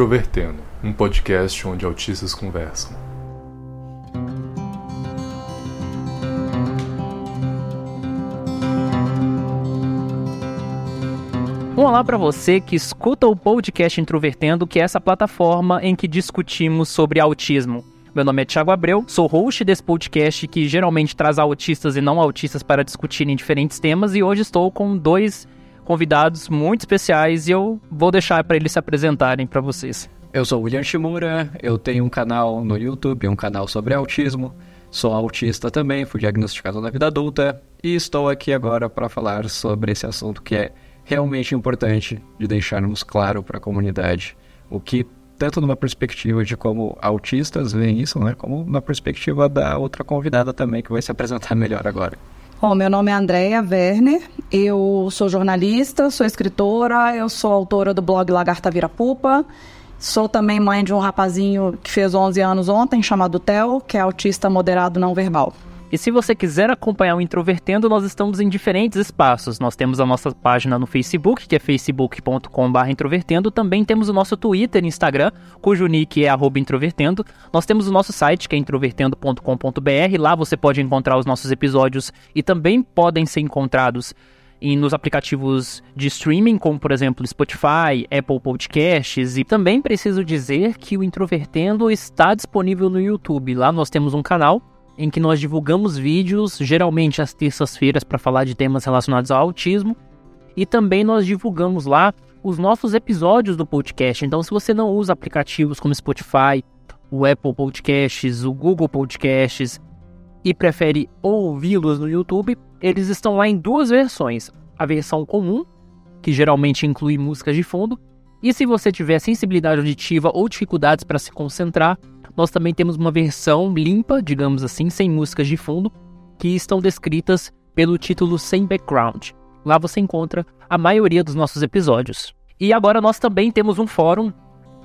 Introvertendo, um podcast onde autistas conversam. Um olá para você que escuta o podcast Introvertendo, que é essa plataforma em que discutimos sobre autismo. Meu nome é Thiago Abreu, sou host desse podcast que geralmente traz autistas e não autistas para discutirem diferentes temas e hoje estou com dois convidados muito especiais e eu vou deixar para eles se apresentarem para vocês. Eu sou William Shimura, eu tenho um canal no YouTube, um canal sobre autismo. Sou autista também, fui diagnosticado na vida adulta e estou aqui agora para falar sobre esse assunto que é realmente importante de deixarmos claro para a comunidade o que tanto numa perspectiva de como autistas veem isso, né, como na perspectiva da outra convidada também, que vai se apresentar melhor agora. Bom, meu nome é Andréia Werner, eu sou jornalista, sou escritora, eu sou autora do blog Lagarta Vira Pupa, sou também mãe de um rapazinho que fez 11 anos ontem, chamado Theo, que é autista moderado não verbal. E se você quiser acompanhar o Introvertendo, nós estamos em diferentes espaços. Nós temos a nossa página no Facebook, que é facebook.com.br introvertendo. Também temos o nosso Twitter e Instagram, cujo nick é introvertendo. Nós temos o nosso site, que é introvertendo.com.br. Lá você pode encontrar os nossos episódios e também podem ser encontrados em, nos aplicativos de streaming, como por exemplo Spotify, Apple Podcasts. E também preciso dizer que o Introvertendo está disponível no YouTube. Lá nós temos um canal em que nós divulgamos vídeos, geralmente às terças-feiras, para falar de temas relacionados ao autismo. E também nós divulgamos lá os nossos episódios do podcast. Então, se você não usa aplicativos como Spotify, o Apple Podcasts, o Google Podcasts e prefere ouvi-los no YouTube, eles estão lá em duas versões: a versão comum, que geralmente inclui músicas de fundo, e se você tiver sensibilidade auditiva ou dificuldades para se concentrar, nós também temos uma versão limpa, digamos assim, sem músicas de fundo, que estão descritas pelo título Sem Background. Lá você encontra a maioria dos nossos episódios. E agora nós também temos um fórum,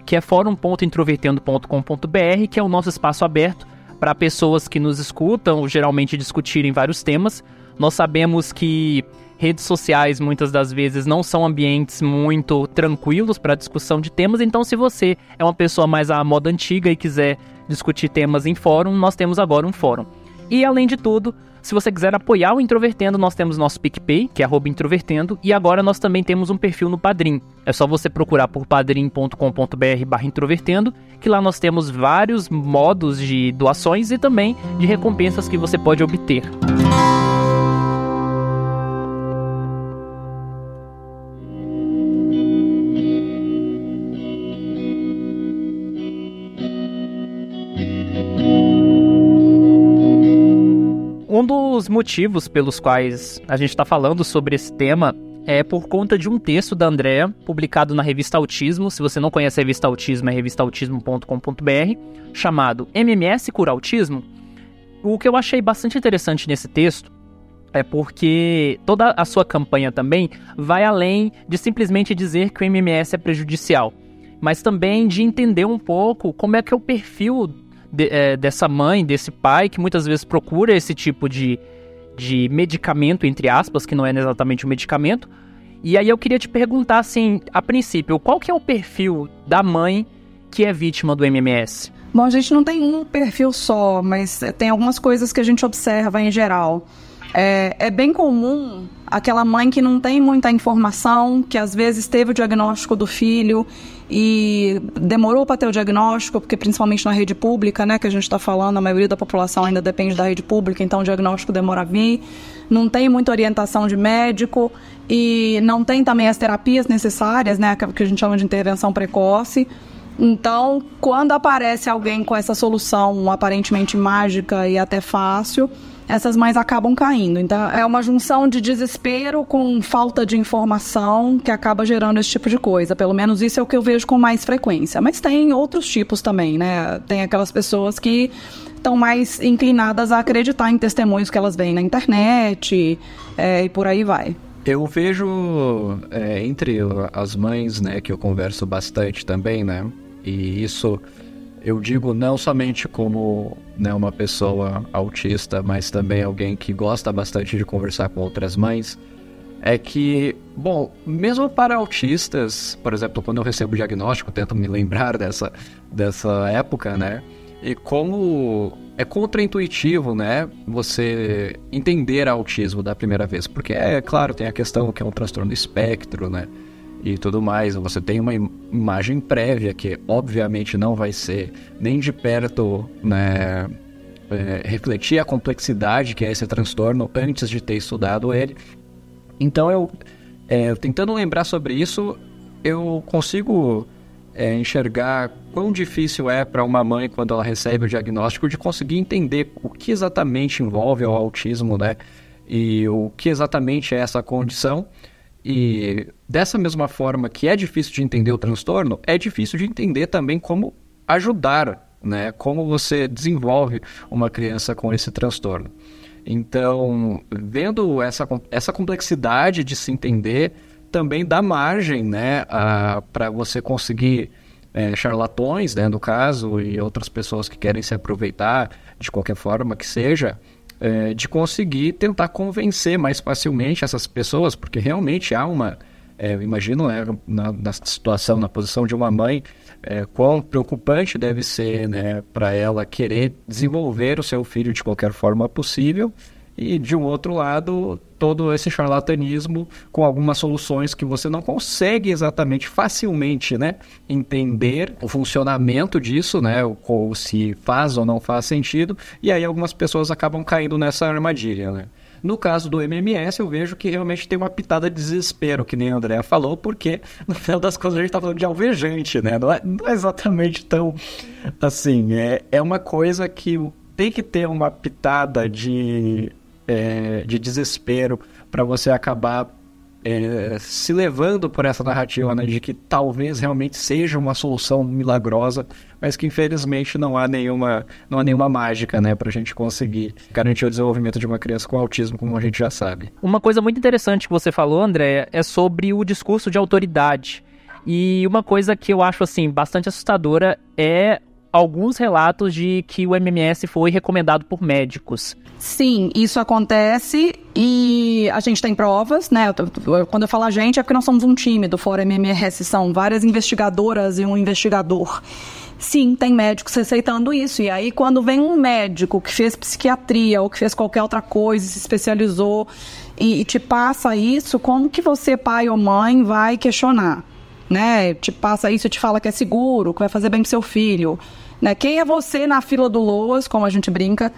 que é fórum.introvertendo.com.br, que é o nosso espaço aberto para pessoas que nos escutam, geralmente discutirem vários temas. Nós sabemos que redes sociais muitas das vezes não são ambientes muito tranquilos para discussão de temas, então se você é uma pessoa mais à moda antiga e quiser discutir temas em fórum, nós temos agora um fórum. E além de tudo, se você quiser apoiar o Introvertendo, nós temos nosso PicPay, que é Introvertendo, e agora nós também temos um perfil no Padrim. É só você procurar por padrim.com.br barra introvertendo, que lá nós temos vários modos de doações e também de recompensas que você pode obter. Dos motivos pelos quais a gente está falando sobre esse tema é por conta de um texto da Andrea, publicado na revista Autismo. Se você não conhece a revista Autismo, é revistaautismo.com.br, chamado MMS Cura Autismo. O que eu achei bastante interessante nesse texto é porque toda a sua campanha também vai além de simplesmente dizer que o MMS é prejudicial, mas também de entender um pouco como é que é o perfil de, é, dessa mãe, desse pai, que muitas vezes procura esse tipo de, de medicamento, entre aspas, que não é exatamente um medicamento. E aí eu queria te perguntar, assim, a princípio, qual que é o perfil da mãe que é vítima do MMS? Bom, a gente não tem um perfil só, mas tem algumas coisas que a gente observa em geral. É, é, bem comum aquela mãe que não tem muita informação, que às vezes teve o diagnóstico do filho e demorou para ter o diagnóstico, porque principalmente na rede pública, né, que a gente está falando, a maioria da população ainda depende da rede pública, então o diagnóstico demora a vir, não tem muita orientação de médico e não tem também as terapias necessárias, né, que a gente chama de intervenção precoce. Então, quando aparece alguém com essa solução aparentemente mágica e até fácil, essas mães acabam caindo. Então, é uma junção de desespero com falta de informação que acaba gerando esse tipo de coisa. Pelo menos isso é o que eu vejo com mais frequência. Mas tem outros tipos também, né? Tem aquelas pessoas que estão mais inclinadas a acreditar em testemunhos que elas veem na internet é, e por aí vai. Eu vejo é, entre as mães, né, que eu converso bastante também, né, e isso eu digo não somente como né, uma pessoa autista, mas também alguém que gosta bastante de conversar com outras mães, é que Bom, mesmo para autistas, por exemplo, quando eu recebo o diagnóstico, tento me lembrar dessa, dessa época, né? E como é contraintuitivo, né? Você entender autismo da primeira vez. Porque, é claro, tem a questão que é um transtorno espectro, né? E tudo mais. Você tem uma imagem prévia que, obviamente, não vai ser nem de perto, né? É, refletir a complexidade que é esse transtorno antes de ter estudado ele. Então, eu é, tentando lembrar sobre isso, eu consigo é, enxergar quão difícil é para uma mãe, quando ela recebe o diagnóstico, de conseguir entender o que exatamente envolve o autismo, né? E o que exatamente é essa condição. E dessa mesma forma que é difícil de entender o transtorno, é difícil de entender também como ajudar, né? Como você desenvolve uma criança com esse transtorno. Então, vendo essa, essa complexidade de se entender, também dá margem né, para você conseguir é, charlatões, né, no caso, e outras pessoas que querem se aproveitar de qualquer forma que seja, é, de conseguir tentar convencer mais facilmente essas pessoas, porque realmente há uma. É, imagino né, na, na, situação, na posição de uma mãe, é, quão preocupante deve ser né, para ela querer desenvolver o seu filho de qualquer forma possível. E de um outro lado, todo esse charlatanismo com algumas soluções que você não consegue exatamente facilmente né, entender o funcionamento disso, né, ou se faz ou não faz sentido, e aí algumas pessoas acabam caindo nessa armadilha. Né? No caso do MMS, eu vejo que realmente tem uma pitada de desespero, que nem a Andrea falou, porque no final das contas a gente está falando de alvejante, né? Não é, não é exatamente tão assim. É, é uma coisa que tem que ter uma pitada de, é, de desespero para você acabar é, se levando por essa narrativa né, de que talvez realmente seja uma solução milagrosa, mas que infelizmente não há nenhuma, não há nenhuma mágica né, para a gente conseguir garantir o desenvolvimento de uma criança com autismo, como a gente já sabe. Uma coisa muito interessante que você falou, André, é sobre o discurso de autoridade. E uma coisa que eu acho assim bastante assustadora é alguns relatos de que o MMS foi recomendado por médicos. Sim, isso acontece e a gente tem provas, né? Quando eu falo a gente é porque nós somos um time do Fórum MMS, são várias investigadoras e um investigador. Sim, tem médicos receitando isso. E aí, quando vem um médico que fez psiquiatria ou que fez qualquer outra coisa, se especializou e, e te passa isso, como que você, pai ou mãe, vai questionar? Né? Te passa isso e te fala que é seguro, que vai fazer bem pro seu filho. Né? Quem é você na fila do Loas, como a gente brinca,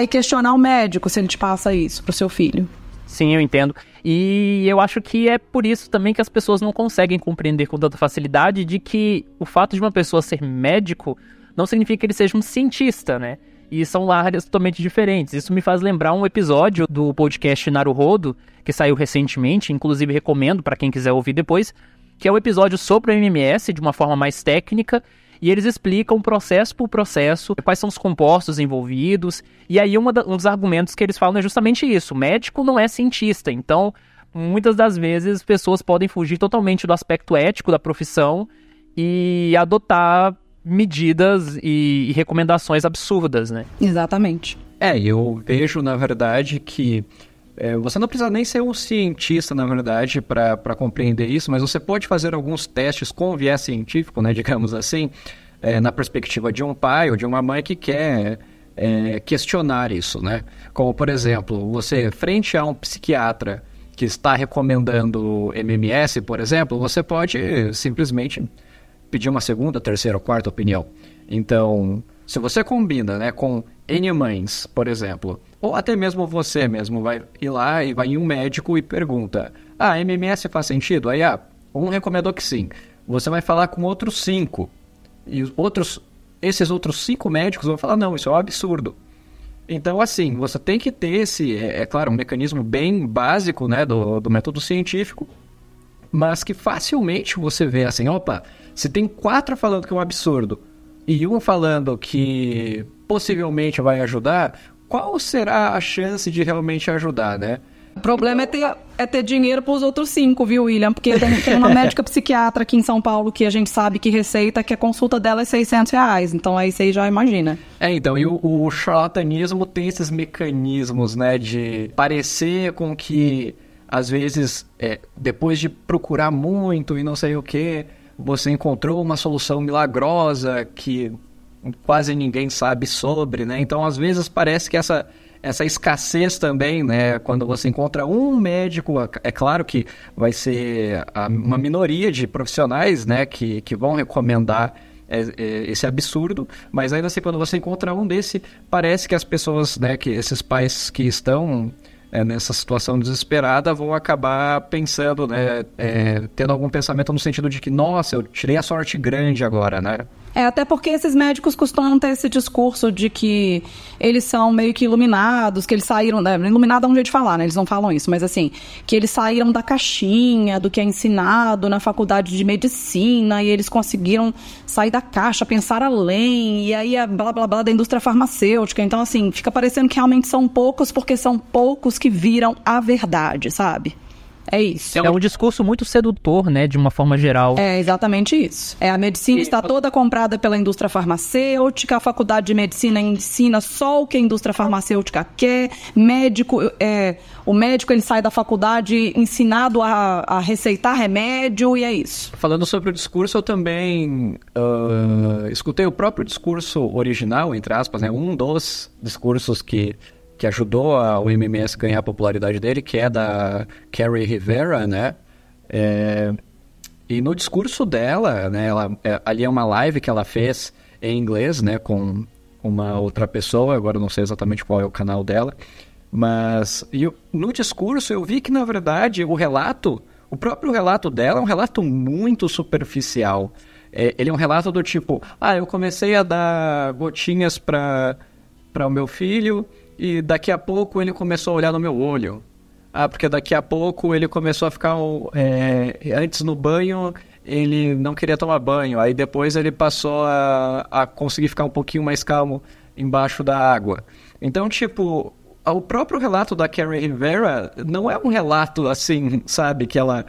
ir questionar o médico se ele te passa isso pro seu filho? Sim, eu entendo. E eu acho que é por isso também que as pessoas não conseguem compreender com tanta facilidade de que o fato de uma pessoa ser médico não significa que ele seja um cientista, né? E são áreas totalmente diferentes. Isso me faz lembrar um episódio do podcast Naruhodo, que saiu recentemente, inclusive recomendo para quem quiser ouvir depois, que é o um episódio sobre o MMS de uma forma mais técnica e eles explicam processo por processo quais são os compostos envolvidos. E aí um dos argumentos que eles falam é justamente isso: o médico não é cientista, então muitas das vezes pessoas podem fugir totalmente do aspecto ético da profissão e adotar medidas e, e recomendações absurdas, né? Exatamente. É, eu vejo, na verdade, que é, você não precisa nem ser um cientista, na verdade, para compreender isso, mas você pode fazer alguns testes com viés científico, né, digamos assim, é, na perspectiva de um pai ou de uma mãe que quer é, questionar isso, né? Como, por exemplo, você, frente a um psiquiatra que está recomendando MMS, por exemplo, você pode simplesmente pedir uma segunda, terceira ou quarta opinião. Então, se você combina né, com N mães, por exemplo, ou até mesmo você mesmo vai ir lá e vai em um médico e pergunta: Ah, MMS faz sentido? Aí, ah, um recomendou que sim. Você vai falar com outros cinco. E os outros, esses outros cinco médicos vão falar: Não, isso é um absurdo. Então, assim, você tem que ter esse, é, é claro, um mecanismo bem básico né, do, do método científico, mas que facilmente você vê assim: opa, se tem quatro falando que é um absurdo e um falando que possivelmente vai ajudar, qual será a chance de realmente ajudar, né? O problema é ter, é ter dinheiro para os outros cinco, viu, William? Porque tem, tem, uma médica psiquiatra aqui em São Paulo que a gente sabe que receita que a consulta dela é 600 reais. Então aí você já imagina. É, então, e o, o charlatanismo tem esses mecanismos, né, de parecer com que às vezes, é, depois de procurar muito e não sei o que, você encontrou uma solução milagrosa que quase ninguém sabe sobre, né? Então, às vezes parece que essa essa escassez também, né? Quando você encontra um médico, é claro que vai ser uma minoria de profissionais, né, que, que vão recomendar esse absurdo, mas ainda assim quando você encontra um desse, parece que as pessoas, né, que esses pais que estão é, nessa situação desesperada vão acabar pensando, né, é, tendo algum pensamento no sentido de que, nossa, eu tirei a sorte grande agora, né? É, até porque esses médicos costumam ter esse discurso de que eles são meio que iluminados, que eles saíram. Né, iluminado é um jeito de falar, né? Eles não falam isso, mas assim, que eles saíram da caixinha, do que é ensinado na faculdade de medicina, e eles conseguiram sair da caixa, pensar além, e aí a blá blá blá da indústria farmacêutica. Então, assim, fica parecendo que realmente são poucos, porque são poucos que viram a verdade, sabe? É isso. É um discurso muito sedutor, né, de uma forma geral. É exatamente isso. É a medicina está toda comprada pela indústria farmacêutica, a faculdade de medicina ensina só o que a indústria farmacêutica quer. Médico, é, o médico ele sai da faculdade ensinado a, a receitar remédio e é isso. Falando sobre o discurso, eu também uh, escutei o próprio discurso original, entre aspas, né, um dos discursos que que ajudou o MMS ganhar a popularidade dele, que é da Carrie Rivera, né? É, e no discurso dela, né, ela, é, ali é uma live que ela fez em inglês, né, com uma outra pessoa, agora não sei exatamente qual é o canal dela, mas eu, no discurso eu vi que, na verdade, o relato, o próprio relato dela é um relato muito superficial. É, ele é um relato do tipo, ah, eu comecei a dar gotinhas para o meu filho e daqui a pouco ele começou a olhar no meu olho. Ah, porque daqui a pouco ele começou a ficar. É, antes no banho, ele não queria tomar banho. Aí depois ele passou a, a conseguir ficar um pouquinho mais calmo embaixo da água. Então, tipo, o próprio relato da Carrie Rivera não é um relato assim, sabe, que ela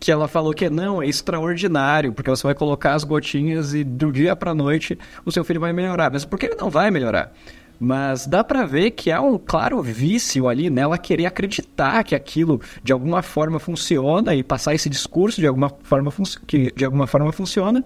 que ela falou que não, é extraordinário, porque você vai colocar as gotinhas e do dia para noite o seu filho vai melhorar. Mas por que ele não vai melhorar? Mas dá para ver que há um claro vício ali nela querer acreditar que aquilo de alguma forma funciona e passar esse discurso de alguma forma que de alguma forma funciona.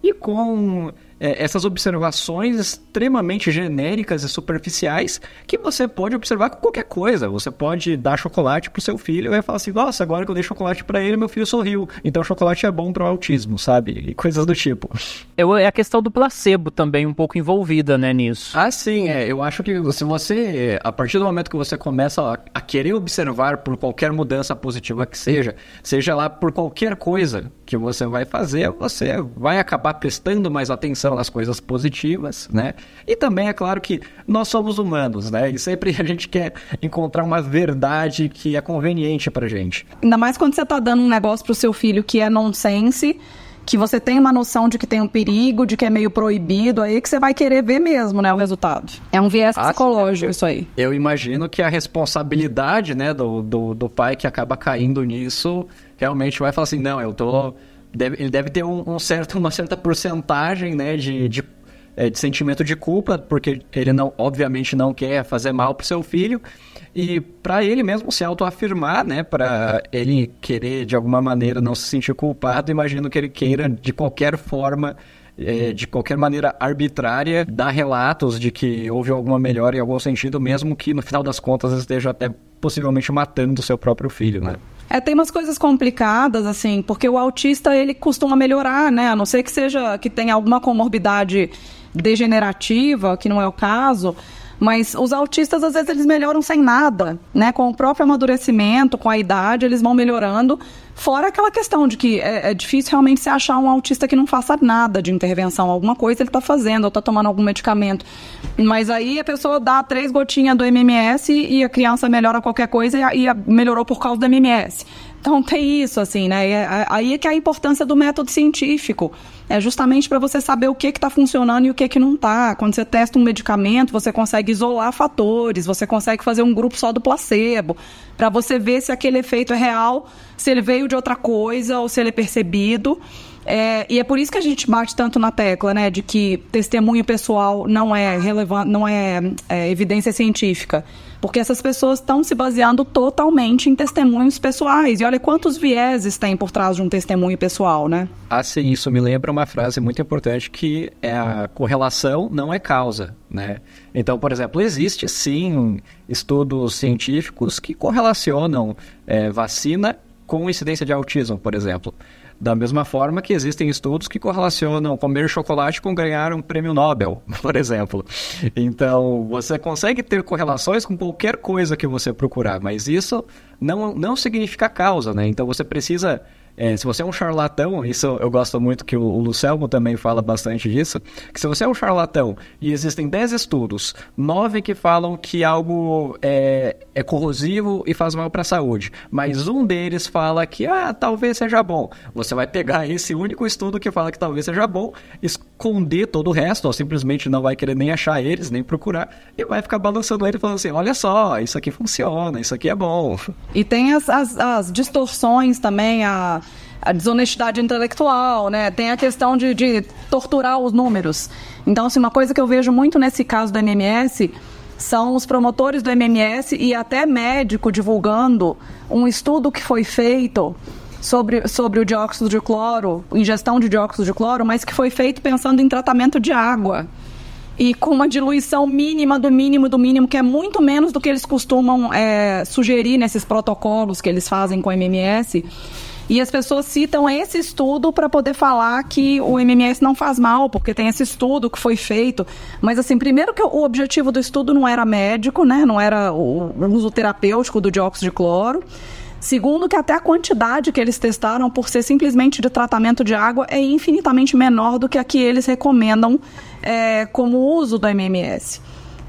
E com é, essas observações extremamente genéricas e superficiais que você pode observar com qualquer coisa. Você pode dar chocolate pro seu filho e falar assim: nossa, agora que eu dei chocolate para ele, meu filho sorriu. Então chocolate é bom pro autismo, sabe? E coisas do tipo. Eu, é a questão do placebo também um pouco envolvida, né, nisso. Ah, sim, é. Eu acho que se você, a partir do momento que você começa a, a querer observar por qualquer mudança positiva que seja, seja lá por qualquer coisa que você vai fazer, você vai acabar prestando mais atenção nas coisas positivas, né? E também é claro que nós somos humanos, né? E sempre a gente quer encontrar uma verdade que é conveniente pra gente. Ainda mais quando você tá dando um negócio pro seu filho que é nonsense, que você tem uma noção de que tem um perigo, de que é meio proibido, aí que você vai querer ver mesmo, né, o resultado. É um viés ah, psicológico isso aí. Eu imagino que a responsabilidade, né, do, do, do pai que acaba caindo nisso, realmente vai falar assim, não, eu tô deve, ele deve ter um, um, certo, uma certa porcentagem né, de, de, é, de, sentimento de culpa, porque ele não, obviamente não quer fazer mal para o seu filho. E para ele mesmo se autoafirmar, né, para ele querer de alguma maneira não se sentir culpado, imagino que ele queira de qualquer forma é, de qualquer maneira arbitrária, dar relatos de que houve alguma melhora em algum sentido, mesmo que no final das contas esteja até possivelmente matando o seu próprio filho, né? É, tem umas coisas complicadas, assim, porque o autista, ele costuma melhorar, né? A não ser que seja, que tenha alguma comorbidade degenerativa, que não é o caso, mas os autistas, às vezes, eles melhoram sem nada, né? Com o próprio amadurecimento, com a idade, eles vão melhorando. Fora aquela questão de que é, é difícil realmente se achar um autista que não faça nada de intervenção. Alguma coisa ele está fazendo, ou está tomando algum medicamento. Mas aí a pessoa dá três gotinhas do MMS e a criança melhora qualquer coisa e, e melhorou por causa do MMS. Então tem isso, assim, né? É, aí é que é a importância do método científico. É justamente para você saber o que está funcionando e o que, que não está. Quando você testa um medicamento, você consegue isolar fatores, você consegue fazer um grupo só do placebo, para você ver se aquele efeito é real, se ele veio de outra coisa ou se ele é percebido. É, e é por isso que a gente bate tanto na tecla, né, de que testemunho pessoal não é relevante, não é, é evidência científica. Porque essas pessoas estão se baseando totalmente em testemunhos pessoais. E olha quantos vieses tem por trás de um testemunho pessoal, né? Ah, sim, isso me lembra uma frase muito importante que é a correlação não é causa, né? Então, por exemplo, existe sim estudos científicos que correlacionam é, vacina com incidência de autismo, por exemplo. Da mesma forma que existem estudos que correlacionam comer chocolate com ganhar um prêmio Nobel, por exemplo. Então, você consegue ter correlações com qualquer coisa que você procurar, mas isso não, não significa causa, né? Então, você precisa é, se você é um charlatão, isso eu gosto muito que o, o Lucelmo também fala bastante disso, que se você é um charlatão e existem 10 estudos, 9 que falam que algo é, é corrosivo e faz mal para a saúde, mas um deles fala que ah, talvez seja bom, você vai pegar esse único estudo que fala que talvez seja bom, esconder todo o resto, ou simplesmente não vai querer nem achar eles, nem procurar, e vai ficar balançando ele falando assim, olha só, isso aqui funciona, isso aqui é bom. E tem as, as, as distorções também, a a desonestidade intelectual, né? Tem a questão de, de torturar os números. Então, assim, uma coisa que eu vejo muito nesse caso do MMS são os promotores do MMS e até médico divulgando um estudo que foi feito sobre, sobre o dióxido de cloro, ingestão de dióxido de cloro, mas que foi feito pensando em tratamento de água. E com uma diluição mínima do mínimo do mínimo, que é muito menos do que eles costumam é, sugerir nesses protocolos que eles fazem com o MMS. E as pessoas citam esse estudo para poder falar que o MMS não faz mal, porque tem esse estudo que foi feito. Mas, assim, primeiro que o objetivo do estudo não era médico, né? Não era o uso terapêutico do dióxido de cloro. Segundo, que até a quantidade que eles testaram por ser simplesmente de tratamento de água é infinitamente menor do que a que eles recomendam é, como uso do MMS.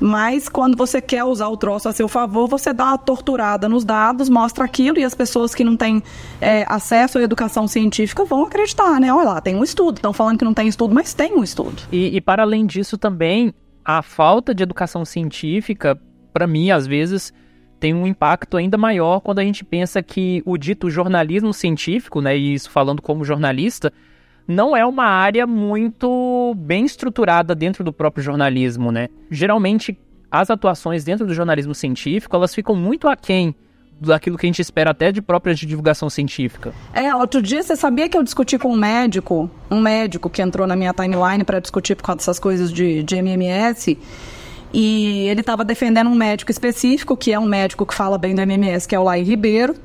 Mas quando você quer usar o troço a seu favor, você dá uma torturada nos dados, mostra aquilo e as pessoas que não têm é, acesso à educação científica vão acreditar, né? Olha lá, tem um estudo. Estão falando que não tem estudo, mas tem um estudo. E, e para além disso também, a falta de educação científica, para mim, às vezes, tem um impacto ainda maior quando a gente pensa que o dito jornalismo científico, né, e isso falando como jornalista, não é uma área muito bem estruturada dentro do próprio jornalismo, né? Geralmente, as atuações dentro do jornalismo científico, elas ficam muito aquém daquilo que a gente espera até de própria divulgação científica. É, outro dia você sabia que eu discuti com um médico, um médico que entrou na minha timeline para discutir por causa dessas coisas de, de MMS, e ele estava defendendo um médico específico, que é um médico que fala bem do MMS, que é o Lai Ribeiro,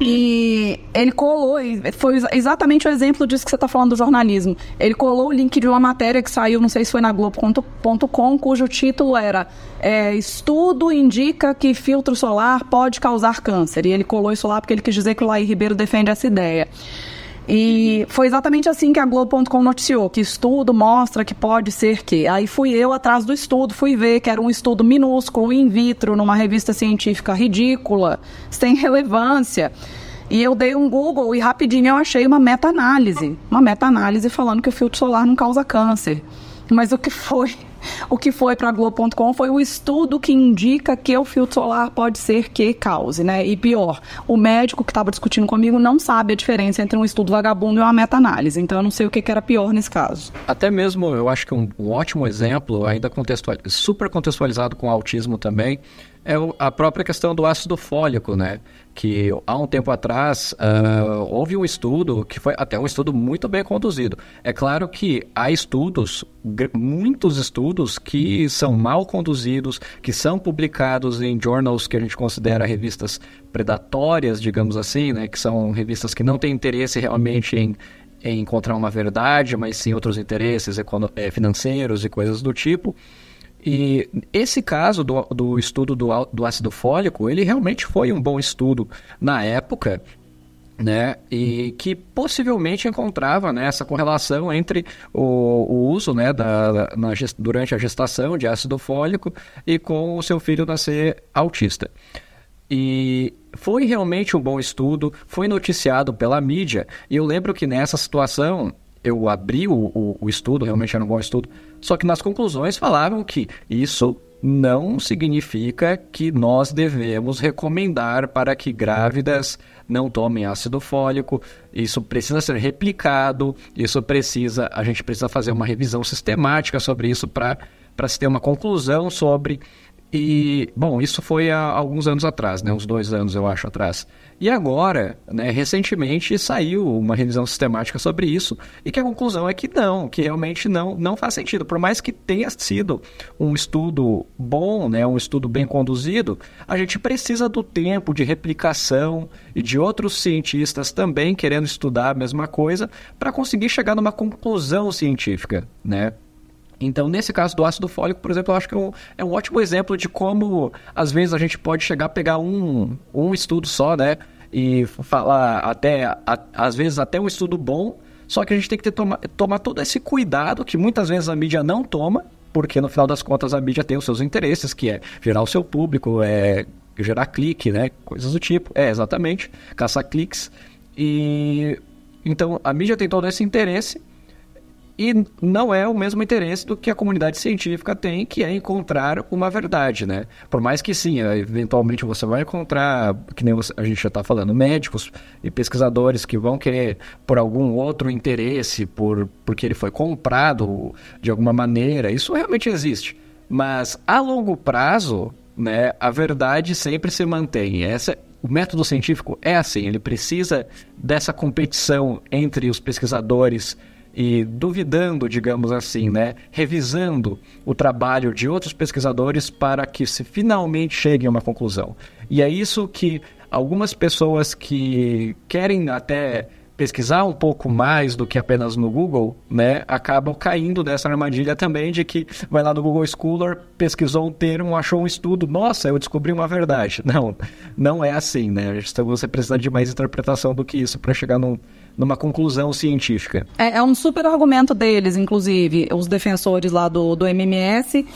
e ele colou, foi exatamente o exemplo disso que você está falando do jornalismo. Ele colou o link de uma matéria que saiu, não sei se foi na Globo.com, cujo título era é, Estudo indica que filtro solar pode causar câncer. E ele colou isso lá porque ele quis dizer que o Laí Ribeiro defende essa ideia. E foi exatamente assim que a Globo.com noticiou, que estudo mostra que pode ser que. Aí fui eu atrás do estudo, fui ver que era um estudo minúsculo, in vitro, numa revista científica ridícula, sem relevância. E eu dei um Google e rapidinho eu achei uma meta-análise. Uma meta-análise falando que o filtro solar não causa câncer. Mas o que foi o que foi para Globo.com foi o estudo que indica que o filtro solar pode ser que cause, né? E pior, o médico que estava discutindo comigo não sabe a diferença entre um estudo vagabundo e uma meta-análise. Então eu não sei o que, que, era pior nesse caso. Até mesmo, eu acho que um, um ótimo exemplo, ainda contextual, super contextualizado com autismo também, é a própria questão do ácido fólico, né? Que há um tempo atrás uh, houve um estudo que foi até um estudo muito bem conduzido. É claro que há estudos, muitos estudos que são mal conduzidos, que são publicados em journals que a gente considera revistas predatórias, digamos assim, né? Que são revistas que não têm interesse realmente em em encontrar uma verdade, mas sim outros interesses eh, financeiros e coisas do tipo. E esse caso do, do estudo do, do ácido fólico, ele realmente foi um bom estudo na época, né, e que possivelmente encontrava né, essa correlação entre o, o uso né, da, na, durante a gestação de ácido fólico e com o seu filho nascer autista. E foi realmente um bom estudo, foi noticiado pela mídia, e eu lembro que nessa situação eu abri o, o, o, estudo, realmente era um bom estudo, só que nas conclusões falavam que isso não significa que nós devemos recomendar para que grávidas não tomem ácido fólico. Isso precisa ser replicado, isso precisa, a gente precisa fazer uma revisão sistemática sobre isso para se ter uma conclusão sobre e, bom, isso foi há alguns anos atrás, né? Uns dois anos, eu acho, atrás. E agora, né, recentemente, saiu uma revisão sistemática sobre isso e que a conclusão é que não, que realmente não, não faz sentido. Por mais que tenha sido um estudo bom, né, um estudo bem conduzido, a gente precisa do tempo de replicação e de outros cientistas também querendo estudar a mesma coisa para conseguir chegar numa conclusão científica, né? Então, nesse caso do ácido fólico, por exemplo, eu acho que é um, é um ótimo exemplo de como, às vezes, a gente pode chegar a pegar um, um estudo só, né? E falar até, a, às vezes, até um estudo bom, só que a gente tem que ter, toma, tomar todo esse cuidado que muitas vezes a mídia não toma, porque no final das contas a mídia tem os seus interesses, que é gerar o seu público, é gerar clique, né? Coisas do tipo. É, exatamente. Caçar cliques. E então a mídia tem todo esse interesse e não é o mesmo interesse do que a comunidade científica tem, que é encontrar uma verdade, né? Por mais que sim, eventualmente você vai encontrar, que nem a gente já está falando, médicos e pesquisadores que vão querer, por algum outro interesse, por porque ele foi comprado de alguma maneira, isso realmente existe. Mas a longo prazo, né, a verdade sempre se mantém. Essa, o método científico é assim, ele precisa dessa competição entre os pesquisadores e duvidando, digamos assim, né, revisando o trabalho de outros pesquisadores para que se finalmente chegue a uma conclusão. E é isso que algumas pessoas que querem até pesquisar um pouco mais do que apenas no Google, né, acabam caindo dessa armadilha também de que vai lá no Google Scholar, pesquisou um termo, achou um estudo, nossa, eu descobri uma verdade. Não, não é assim, né? Você precisa de mais interpretação do que isso para chegar num, numa conclusão científica. É, é, um super argumento deles, inclusive, os defensores lá do, do MMS,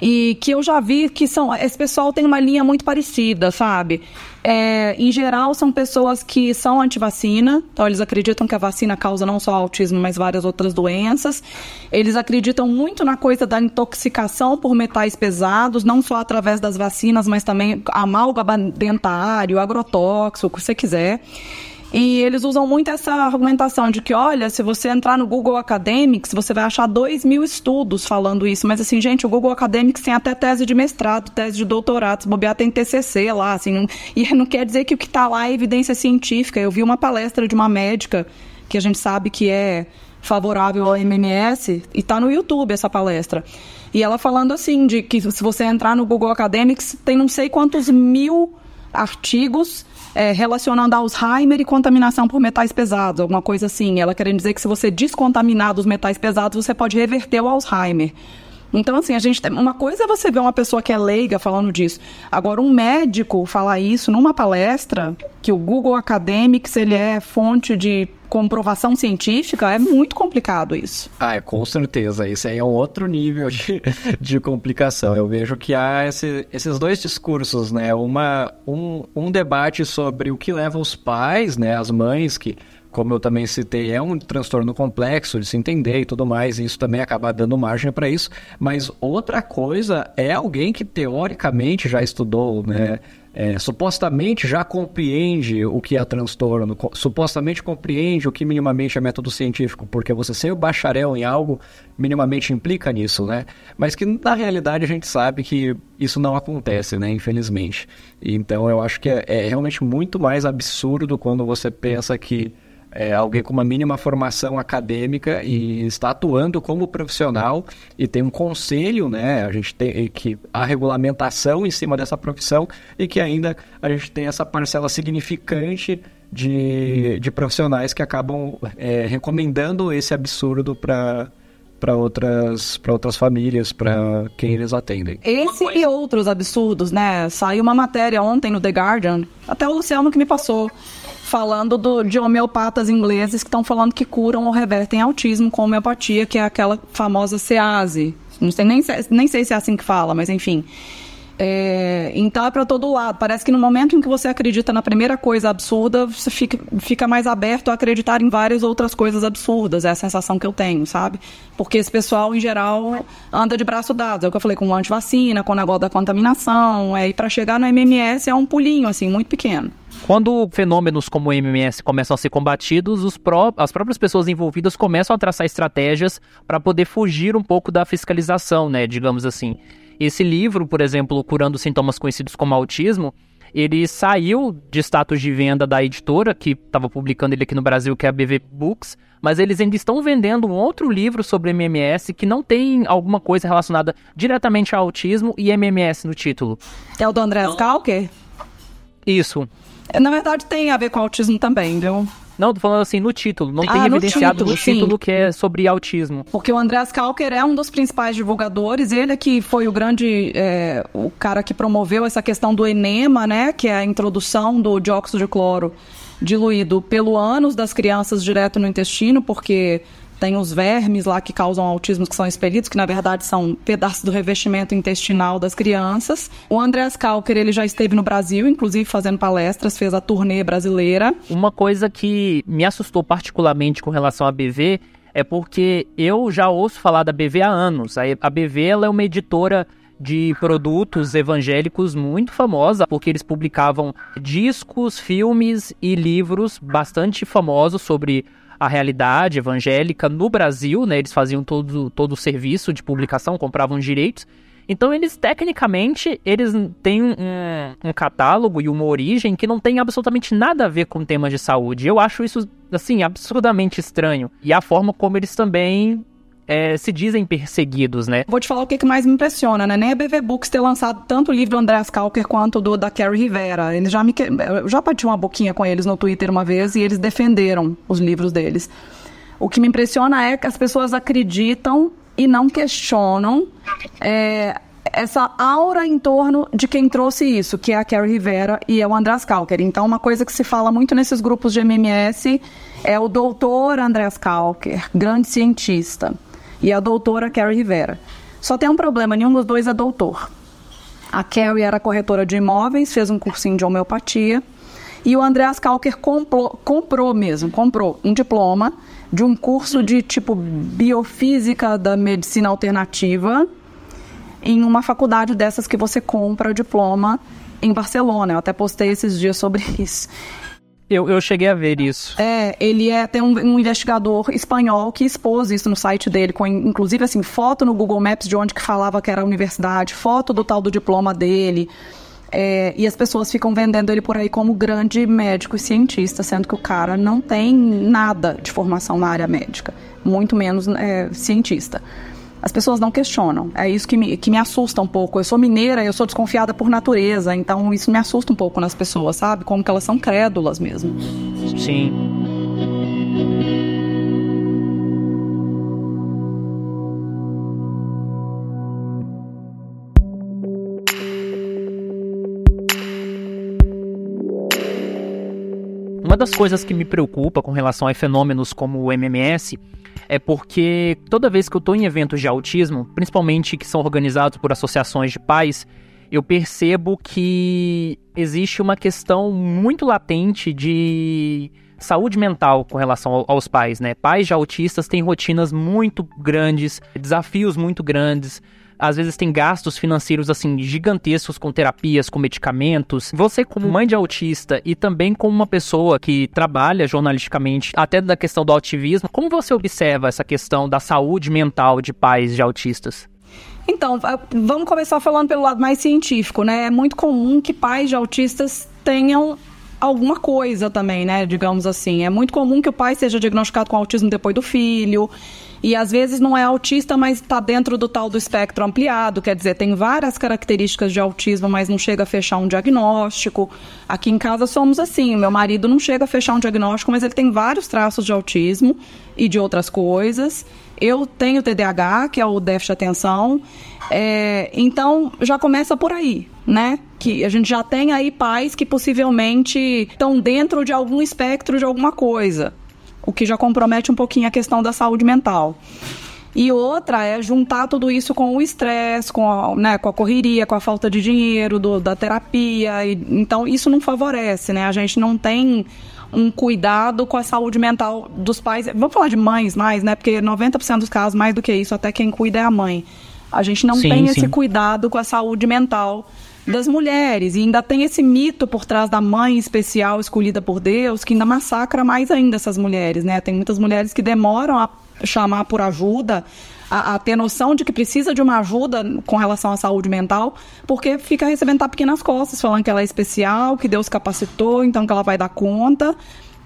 e que eu já vi que são. Esse pessoal tem uma linha muito parecida, sabe? É, em geral, são pessoas que são anti-vacina, então eles acreditam que a vacina causa não só autismo, mas várias outras doenças. Eles acreditam muito na coisa da intoxicação por metais pesados, não só através das vacinas, mas também amálgama dentário, agrotóxico, o que você quiser. E eles usam muito essa argumentação de que, olha, se você entrar no Google Academics, você vai achar dois mil estudos falando isso. Mas assim, gente, o Google Academics tem até tese de mestrado, tese de doutorado, se bobear tem TCC lá, assim. E não quer dizer que o que está lá é evidência científica. Eu vi uma palestra de uma médica que a gente sabe que é favorável ao MMS e está no YouTube essa palestra. E ela falando assim, de que se você entrar no Google Academics, tem não sei quantos mil artigos é, relacionando Alzheimer e contaminação por metais pesados, alguma coisa assim. Ela querendo dizer que se você descontaminar dos metais pesados, você pode reverter o Alzheimer. Então, assim, a gente. Uma coisa é você ver uma pessoa que é leiga falando disso. Agora, um médico falar isso numa palestra, que o Google Academics ele é fonte de comprovação científica, é muito complicado isso. Ah, é, com certeza. Isso aí é um outro nível de, de complicação. Eu vejo que há esse, esses dois discursos, né? Uma, um, um debate sobre o que leva os pais, né, as mães que como eu também citei, é um transtorno complexo de se entender e tudo mais, e isso também acaba dando margem para isso. Mas outra coisa é alguém que teoricamente já estudou, né? É, supostamente já compreende o que é transtorno, supostamente compreende o que minimamente é método científico, porque você ser o bacharel em algo minimamente implica nisso, né? Mas que na realidade a gente sabe que isso não acontece, né? Infelizmente. Então eu acho que é, é realmente muito mais absurdo quando você pensa que é alguém com uma mínima formação acadêmica e está atuando como profissional e tem um conselho, né? A gente tem que a regulamentação em cima dessa profissão e que ainda a gente tem essa parcela significante de, de profissionais que acabam é, recomendando esse absurdo para para outras, outras famílias, para quem eles atendem. Esse e outros absurdos, né? Saiu uma matéria ontem no The Guardian, até o Luciano que me passou falando do, de homeopatas ingleses que estão falando que curam ou revertem autismo com homeopatia, que é aquela famosa SEASE. Não sei, nem, nem sei se é assim que fala, mas enfim. É, então é para todo lado. Parece que no momento em que você acredita na primeira coisa absurda, você fica, fica mais aberto a acreditar em várias outras coisas absurdas. É a sensação que eu tenho, sabe? Porque esse pessoal, em geral, anda de braço dado. É o que eu falei com o antivacina, com o negócio da contaminação. É, e para chegar no MMS é um pulinho, assim, muito pequeno. Quando fenômenos como o MMS começam a ser combatidos, pró as próprias pessoas envolvidas começam a traçar estratégias para poder fugir um pouco da fiscalização, né? Digamos assim. Esse livro, por exemplo, Curando Sintomas Conhecidos como Autismo, ele saiu de status de venda da editora que estava publicando ele aqui no Brasil, que é a BV Books, mas eles ainda estão vendendo um outro livro sobre MMS que não tem alguma coisa relacionada diretamente ao autismo e MMS no título. É o do André Kalker? Isso. Na verdade, tem a ver com autismo também, viu? Não, tô falando assim, no título. Não ah, tem evidenciado no título, no título que é sobre autismo. Porque o Andreas Kalker é um dos principais divulgadores. Ele é que foi o grande... É, o cara que promoveu essa questão do enema, né? Que é a introdução do dióxido de cloro diluído pelo ânus das crianças direto no intestino, porque tem os vermes lá que causam autismo que são expelidos, que na verdade são pedaços do revestimento intestinal das crianças. O Andreas Kalker, ele já esteve no Brasil, inclusive fazendo palestras, fez a turnê brasileira. Uma coisa que me assustou particularmente com relação à BV é porque eu já ouço falar da BV há anos. A BV ela é uma editora de produtos evangélicos muito famosa, porque eles publicavam discos, filmes e livros bastante famosos sobre a realidade evangélica no Brasil, né? Eles faziam todo, todo o serviço de publicação, compravam direitos. Então eles, tecnicamente, eles têm um, um, catálogo e uma origem que não tem absolutamente nada a ver com temas de saúde. Eu acho isso, assim, absurdamente estranho. E a forma como eles também é, se dizem perseguidos, né? Vou te falar o que, que mais me impressiona, né? Nem a BV Books ter lançado tanto o livro do Andreas Kalker quanto do da Carrie Rivera. Eles já me eu já bati uma boquinha com eles no Twitter uma vez e eles defenderam os livros deles. O que me impressiona é que as pessoas acreditam e não questionam é, essa aura em torno de quem trouxe isso, que é a Carrie Rivera e é o Andreas Kalker. Então, uma coisa que se fala muito nesses grupos de MMS é o doutor Andreas Kalker, grande cientista e a doutora Carrie Rivera. Só tem um problema, nenhum dos dois é doutor. A Carrie era corretora de imóveis, fez um cursinho de homeopatia, e o Andreas Kalker comprou, comprou mesmo, comprou um diploma de um curso de tipo biofísica da medicina alternativa em uma faculdade dessas que você compra o diploma em Barcelona. Eu até postei esses dias sobre isso. Eu, eu cheguei a ver isso. É, ele é tem um, um, investigador espanhol que expôs isso no site dele, com inclusive assim, foto no Google Maps de onde que falava que era a universidade, foto do tal do diploma dele. É, e as pessoas ficam vendendo ele por aí como grande médico e cientista, sendo que o cara não tem nada de formação na área médica, muito menos é, cientista as pessoas não questionam. É isso que me, que me assusta um pouco. Eu sou mineira, eu sou desconfiada por natureza, então isso me assusta um pouco nas pessoas, sabe? Como que elas são crédulas mesmo. Sim. Uma das coisas que me preocupa com relação a fenômenos como o MMS é porque toda vez que eu estou em eventos de autismo, principalmente que são organizados por associações de pais, eu percebo que existe uma questão muito latente de saúde mental com relação aos pais, né? Pais de autistas têm rotinas muito grandes, desafios muito grandes, às vezes tem gastos financeiros assim gigantescos com terapias, com medicamentos. Você como mãe de autista e também como uma pessoa que trabalha jornalisticamente até da questão do ativismo, como você observa essa questão da saúde mental de pais de autistas? Então, vamos começar falando pelo lado mais científico, né? É muito comum que pais de autistas tenham alguma coisa também, né? Digamos assim. É muito comum que o pai seja diagnosticado com autismo depois do filho. E às vezes não é autista, mas está dentro do tal do espectro ampliado, quer dizer, tem várias características de autismo, mas não chega a fechar um diagnóstico. Aqui em casa somos assim, meu marido não chega a fechar um diagnóstico, mas ele tem vários traços de autismo e de outras coisas. Eu tenho TDAH, que é o déficit de atenção. É, então já começa por aí, né? Que a gente já tem aí pais que possivelmente estão dentro de algum espectro de alguma coisa o que já compromete um pouquinho a questão da saúde mental. E outra é juntar tudo isso com o estresse, com, a, né, com a correria, com a falta de dinheiro, do, da terapia. E, então, isso não favorece, né? A gente não tem um cuidado com a saúde mental dos pais. Vamos falar de mães mais, né? Porque 90% dos casos, mais do que isso, até quem cuida é a mãe. A gente não sim, tem sim. esse cuidado com a saúde mental das mulheres. E ainda tem esse mito por trás da mãe especial escolhida por Deus, que ainda massacra mais ainda essas mulheres, né? Tem muitas mulheres que demoram a chamar por ajuda, a, a, ter noção de que precisa de uma ajuda com relação à saúde mental, porque fica recebendo tapinha nas costas, falando que ela é especial, que Deus capacitou, então que ela vai dar conta.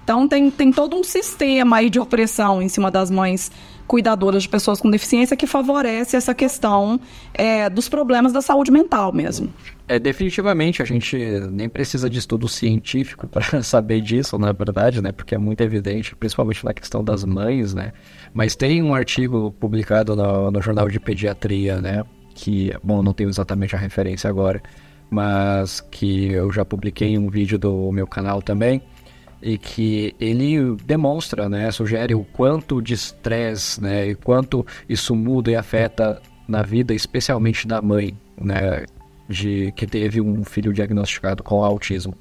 Então tem, tem todo um sistema aí de opressão em cima das mães cuidadoras de pessoas com deficiência que favorece essa questão é, dos problemas da saúde mental mesmo. É, definitivamente, a gente nem precisa de estudo científico para saber disso, na verdade, né? Porque é muito evidente, principalmente na questão das mães, né? Mas tem um artigo publicado no, no jornal de pediatria, né? Que, bom, não tenho exatamente a referência agora, mas que eu já publiquei em um vídeo do meu canal também, e que ele demonstra, né? Sugere o quanto de estresse, né? E quanto isso muda e afeta na vida, especialmente da mãe, né? de que teve um filho diagnosticado com autismo.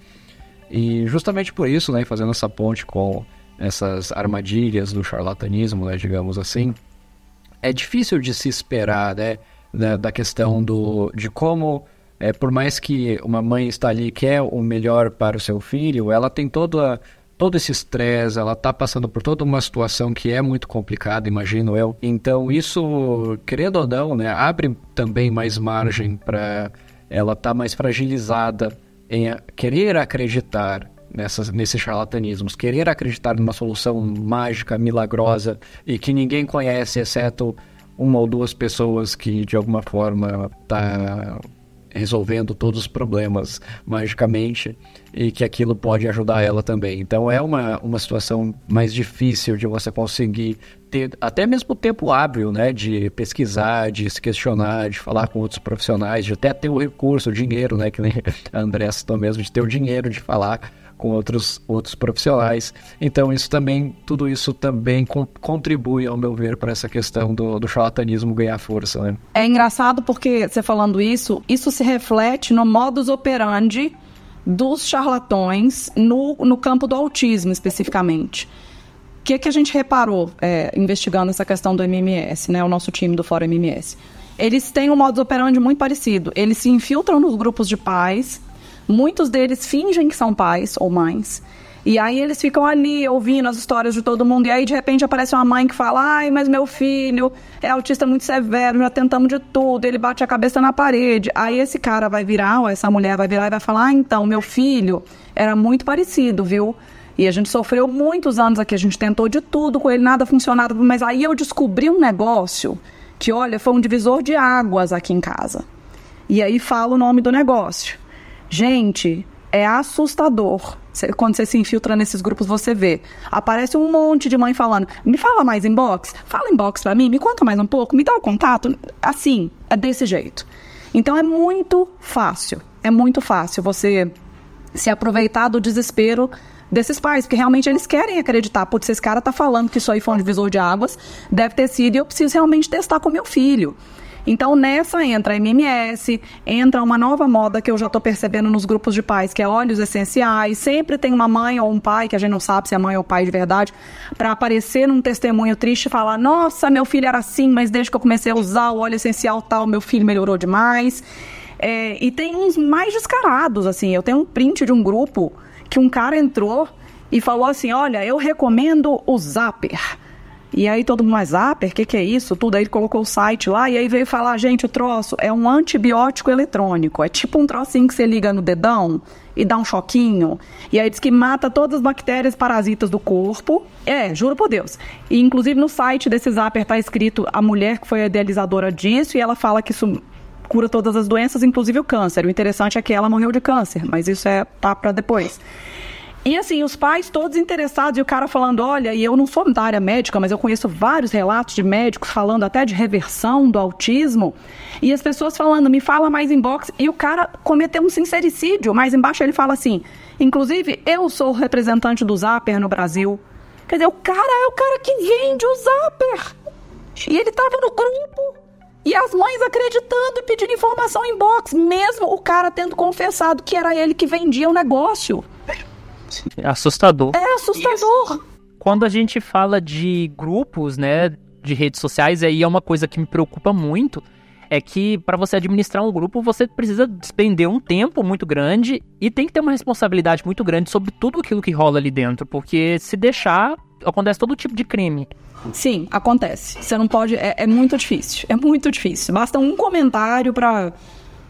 E justamente por isso, né, fazendo essa ponte com essas armadilhas do charlatanismo, né, digamos assim, é difícil de se esperar, né, da, da questão do, de como, é, por mais que uma mãe está ali quer o melhor para o seu filho, ela tem toda todo esse estresse, ela está passando por toda uma situação que é muito complicada, imagino eu. Então isso, querendo ou não, né, abre também mais margem para ela está mais fragilizada em querer acreditar nessas, nesses charlatanismos, querer acreditar numa solução mágica, milagrosa e que ninguém conhece, exceto uma ou duas pessoas que de alguma forma tá resolvendo todos os problemas magicamente e que aquilo pode ajudar ela também. Então é uma, uma situação mais difícil de você conseguir ter até mesmo tempo hábil, né, de pesquisar, de se questionar, de falar com outros profissionais, de até ter o recurso, o dinheiro, né, que nem a citou mesmo, de ter o dinheiro de falar com outros, outros profissionais. Então, isso também, tudo isso também contribui, ao meu ver, para essa questão do, do charlatanismo ganhar força. Né? É engraçado porque, você falando isso, isso se reflete no modus operandi dos charlatões no, no campo do autismo, especificamente. O que, que a gente reparou é, investigando essa questão do MMS, né, o nosso time do Fórum MMS? Eles têm um modus operandi muito parecido. Eles se infiltram nos grupos de pais, Muitos deles fingem que são pais ou mães. E aí eles ficam ali ouvindo as histórias de todo mundo. E aí, de repente, aparece uma mãe que fala: Ai, mas meu filho é autista muito severo, já tentamos de tudo. Ele bate a cabeça na parede. Aí esse cara vai virar, ou essa mulher vai virar e vai falar: Ah, então, meu filho era muito parecido, viu? E a gente sofreu muitos anos aqui, a gente tentou de tudo com ele, nada funcionava. Mas aí eu descobri um negócio que, olha, foi um divisor de águas aqui em casa. E aí fala o nome do negócio. Gente, é assustador. Quando você se infiltra nesses grupos, você vê. Aparece um monte de mãe falando: me fala mais inbox, fala inbox para mim, me conta mais um pouco, me dá o contato. Assim, é desse jeito. Então é muito fácil, é muito fácil você se aproveitar do desespero desses pais, porque realmente eles querem acreditar. Putz, esse cara tá falando que isso aí foi um divisor de águas, deve ter sido, e eu preciso realmente testar com meu filho. Então, nessa entra a MMS, entra uma nova moda que eu já estou percebendo nos grupos de pais, que é óleos essenciais. Sempre tem uma mãe ou um pai, que a gente não sabe se é mãe ou pai de verdade, para aparecer num testemunho triste e falar: Nossa, meu filho era assim, mas desde que eu comecei a usar o óleo essencial tal, meu filho melhorou demais. É, e tem uns mais descarados, assim. Eu tenho um print de um grupo que um cara entrou e falou assim: Olha, eu recomendo o Zapper. E aí todo mundo, mais Zapper, o que, que é isso? Tudo aí ele colocou o site lá e aí veio falar, gente, o troço é um antibiótico eletrônico. É tipo um trocinho que você liga no dedão e dá um choquinho. E aí diz que mata todas as bactérias parasitas do corpo. É, juro por Deus. E inclusive no site desse Zapper tá escrito a mulher que foi a idealizadora disso e ela fala que isso cura todas as doenças, inclusive o câncer. O interessante é que ela morreu de câncer, mas isso é tá para depois. E assim, os pais todos interessados e o cara falando: olha, e eu não sou da área médica, mas eu conheço vários relatos de médicos falando até de reversão do autismo. E as pessoas falando: me fala mais inbox. E o cara cometeu um sincericídio. Mais embaixo ele fala assim: inclusive, eu sou representante do Zapper no Brasil. Quer dizer, o cara é o cara que vende o Zapper. E ele tava no grupo. E as mães acreditando e pedindo informação em box, mesmo o cara tendo confessado que era ele que vendia o negócio. É assustador. É assustador. Quando a gente fala de grupos, né, de redes sociais, aí é uma coisa que me preocupa muito, é que para você administrar um grupo, você precisa despender um tempo muito grande e tem que ter uma responsabilidade muito grande sobre tudo aquilo que rola ali dentro, porque se deixar, acontece todo tipo de crime. Sim, acontece. Você não pode. É, é muito difícil. É muito difícil. Basta um comentário pra.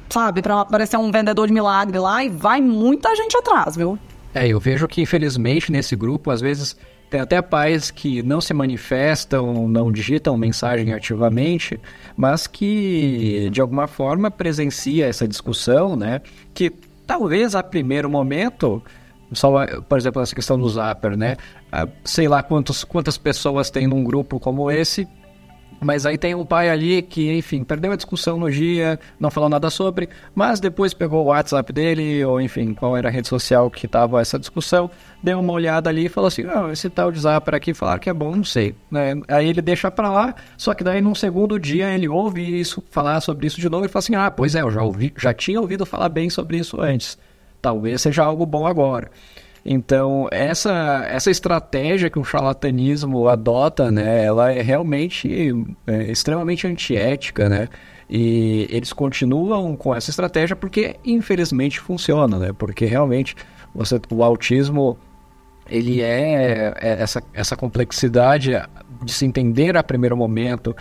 Sabe, pra aparecer um vendedor de milagre lá e vai muita gente atrás, viu? É, eu vejo que infelizmente nesse grupo, às vezes, tem até pais que não se manifestam, não digitam mensagem ativamente, mas que de alguma forma presencia essa discussão, né? Que talvez a primeiro momento só, por exemplo, essa questão do Zapper, né? Ah, sei lá quantos, quantas pessoas tem num grupo como esse, mas aí tem um pai ali que, enfim, perdeu a discussão no dia, não falou nada sobre, mas depois pegou o WhatsApp dele, ou enfim, qual era a rede social que tava essa discussão, deu uma olhada ali e falou assim: ah, esse tal de Zapper aqui falaram que é bom, não sei. Né? Aí ele deixa pra lá, só que daí num segundo dia ele ouve isso, falar sobre isso de novo e fala assim: ah, pois é, eu já ouvi, já tinha ouvido falar bem sobre isso antes. Talvez seja algo bom agora. Então, essa, essa estratégia que o charlatanismo adota, né, ela é realmente é, extremamente antiética, né? E eles continuam com essa estratégia porque, infelizmente, funciona, né? Porque realmente você, o autismo ele é, é essa, essa complexidade de se entender a primeiro momento.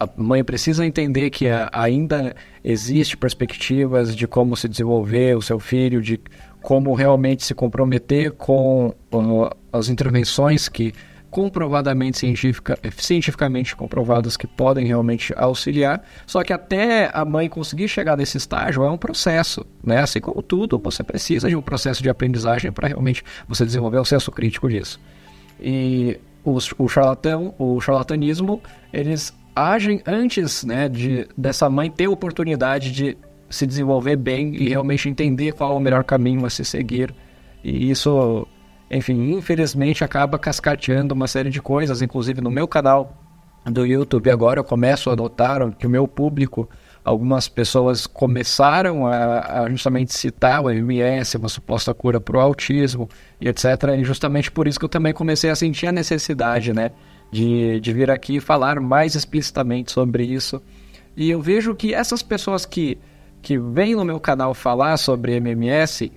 A mãe precisa entender que ainda existe perspectivas de como se desenvolver o seu filho, de como realmente se comprometer com uh, as intervenções que comprovadamente científica, cientificamente comprovadas que podem realmente auxiliar. Só que até a mãe conseguir chegar nesse estágio é um processo, né? Assim como tudo, você precisa de um processo de aprendizagem para realmente você desenvolver o senso crítico disso. E os, o charlatão, o charlatanismo, eles agem antes, né, de dessa mãe ter oportunidade de se desenvolver bem e realmente entender qual é o melhor caminho a se seguir. E isso, enfim, infelizmente acaba cascateando uma série de coisas, inclusive no meu canal do YouTube agora eu começo a notar que o meu público, algumas pessoas começaram a, a justamente citar o MS, uma suposta cura para o autismo e etc. E justamente por isso que eu também comecei a sentir a necessidade, né, de, de vir aqui falar mais explicitamente sobre isso. E eu vejo que essas pessoas que que vêm no meu canal falar sobre MMS,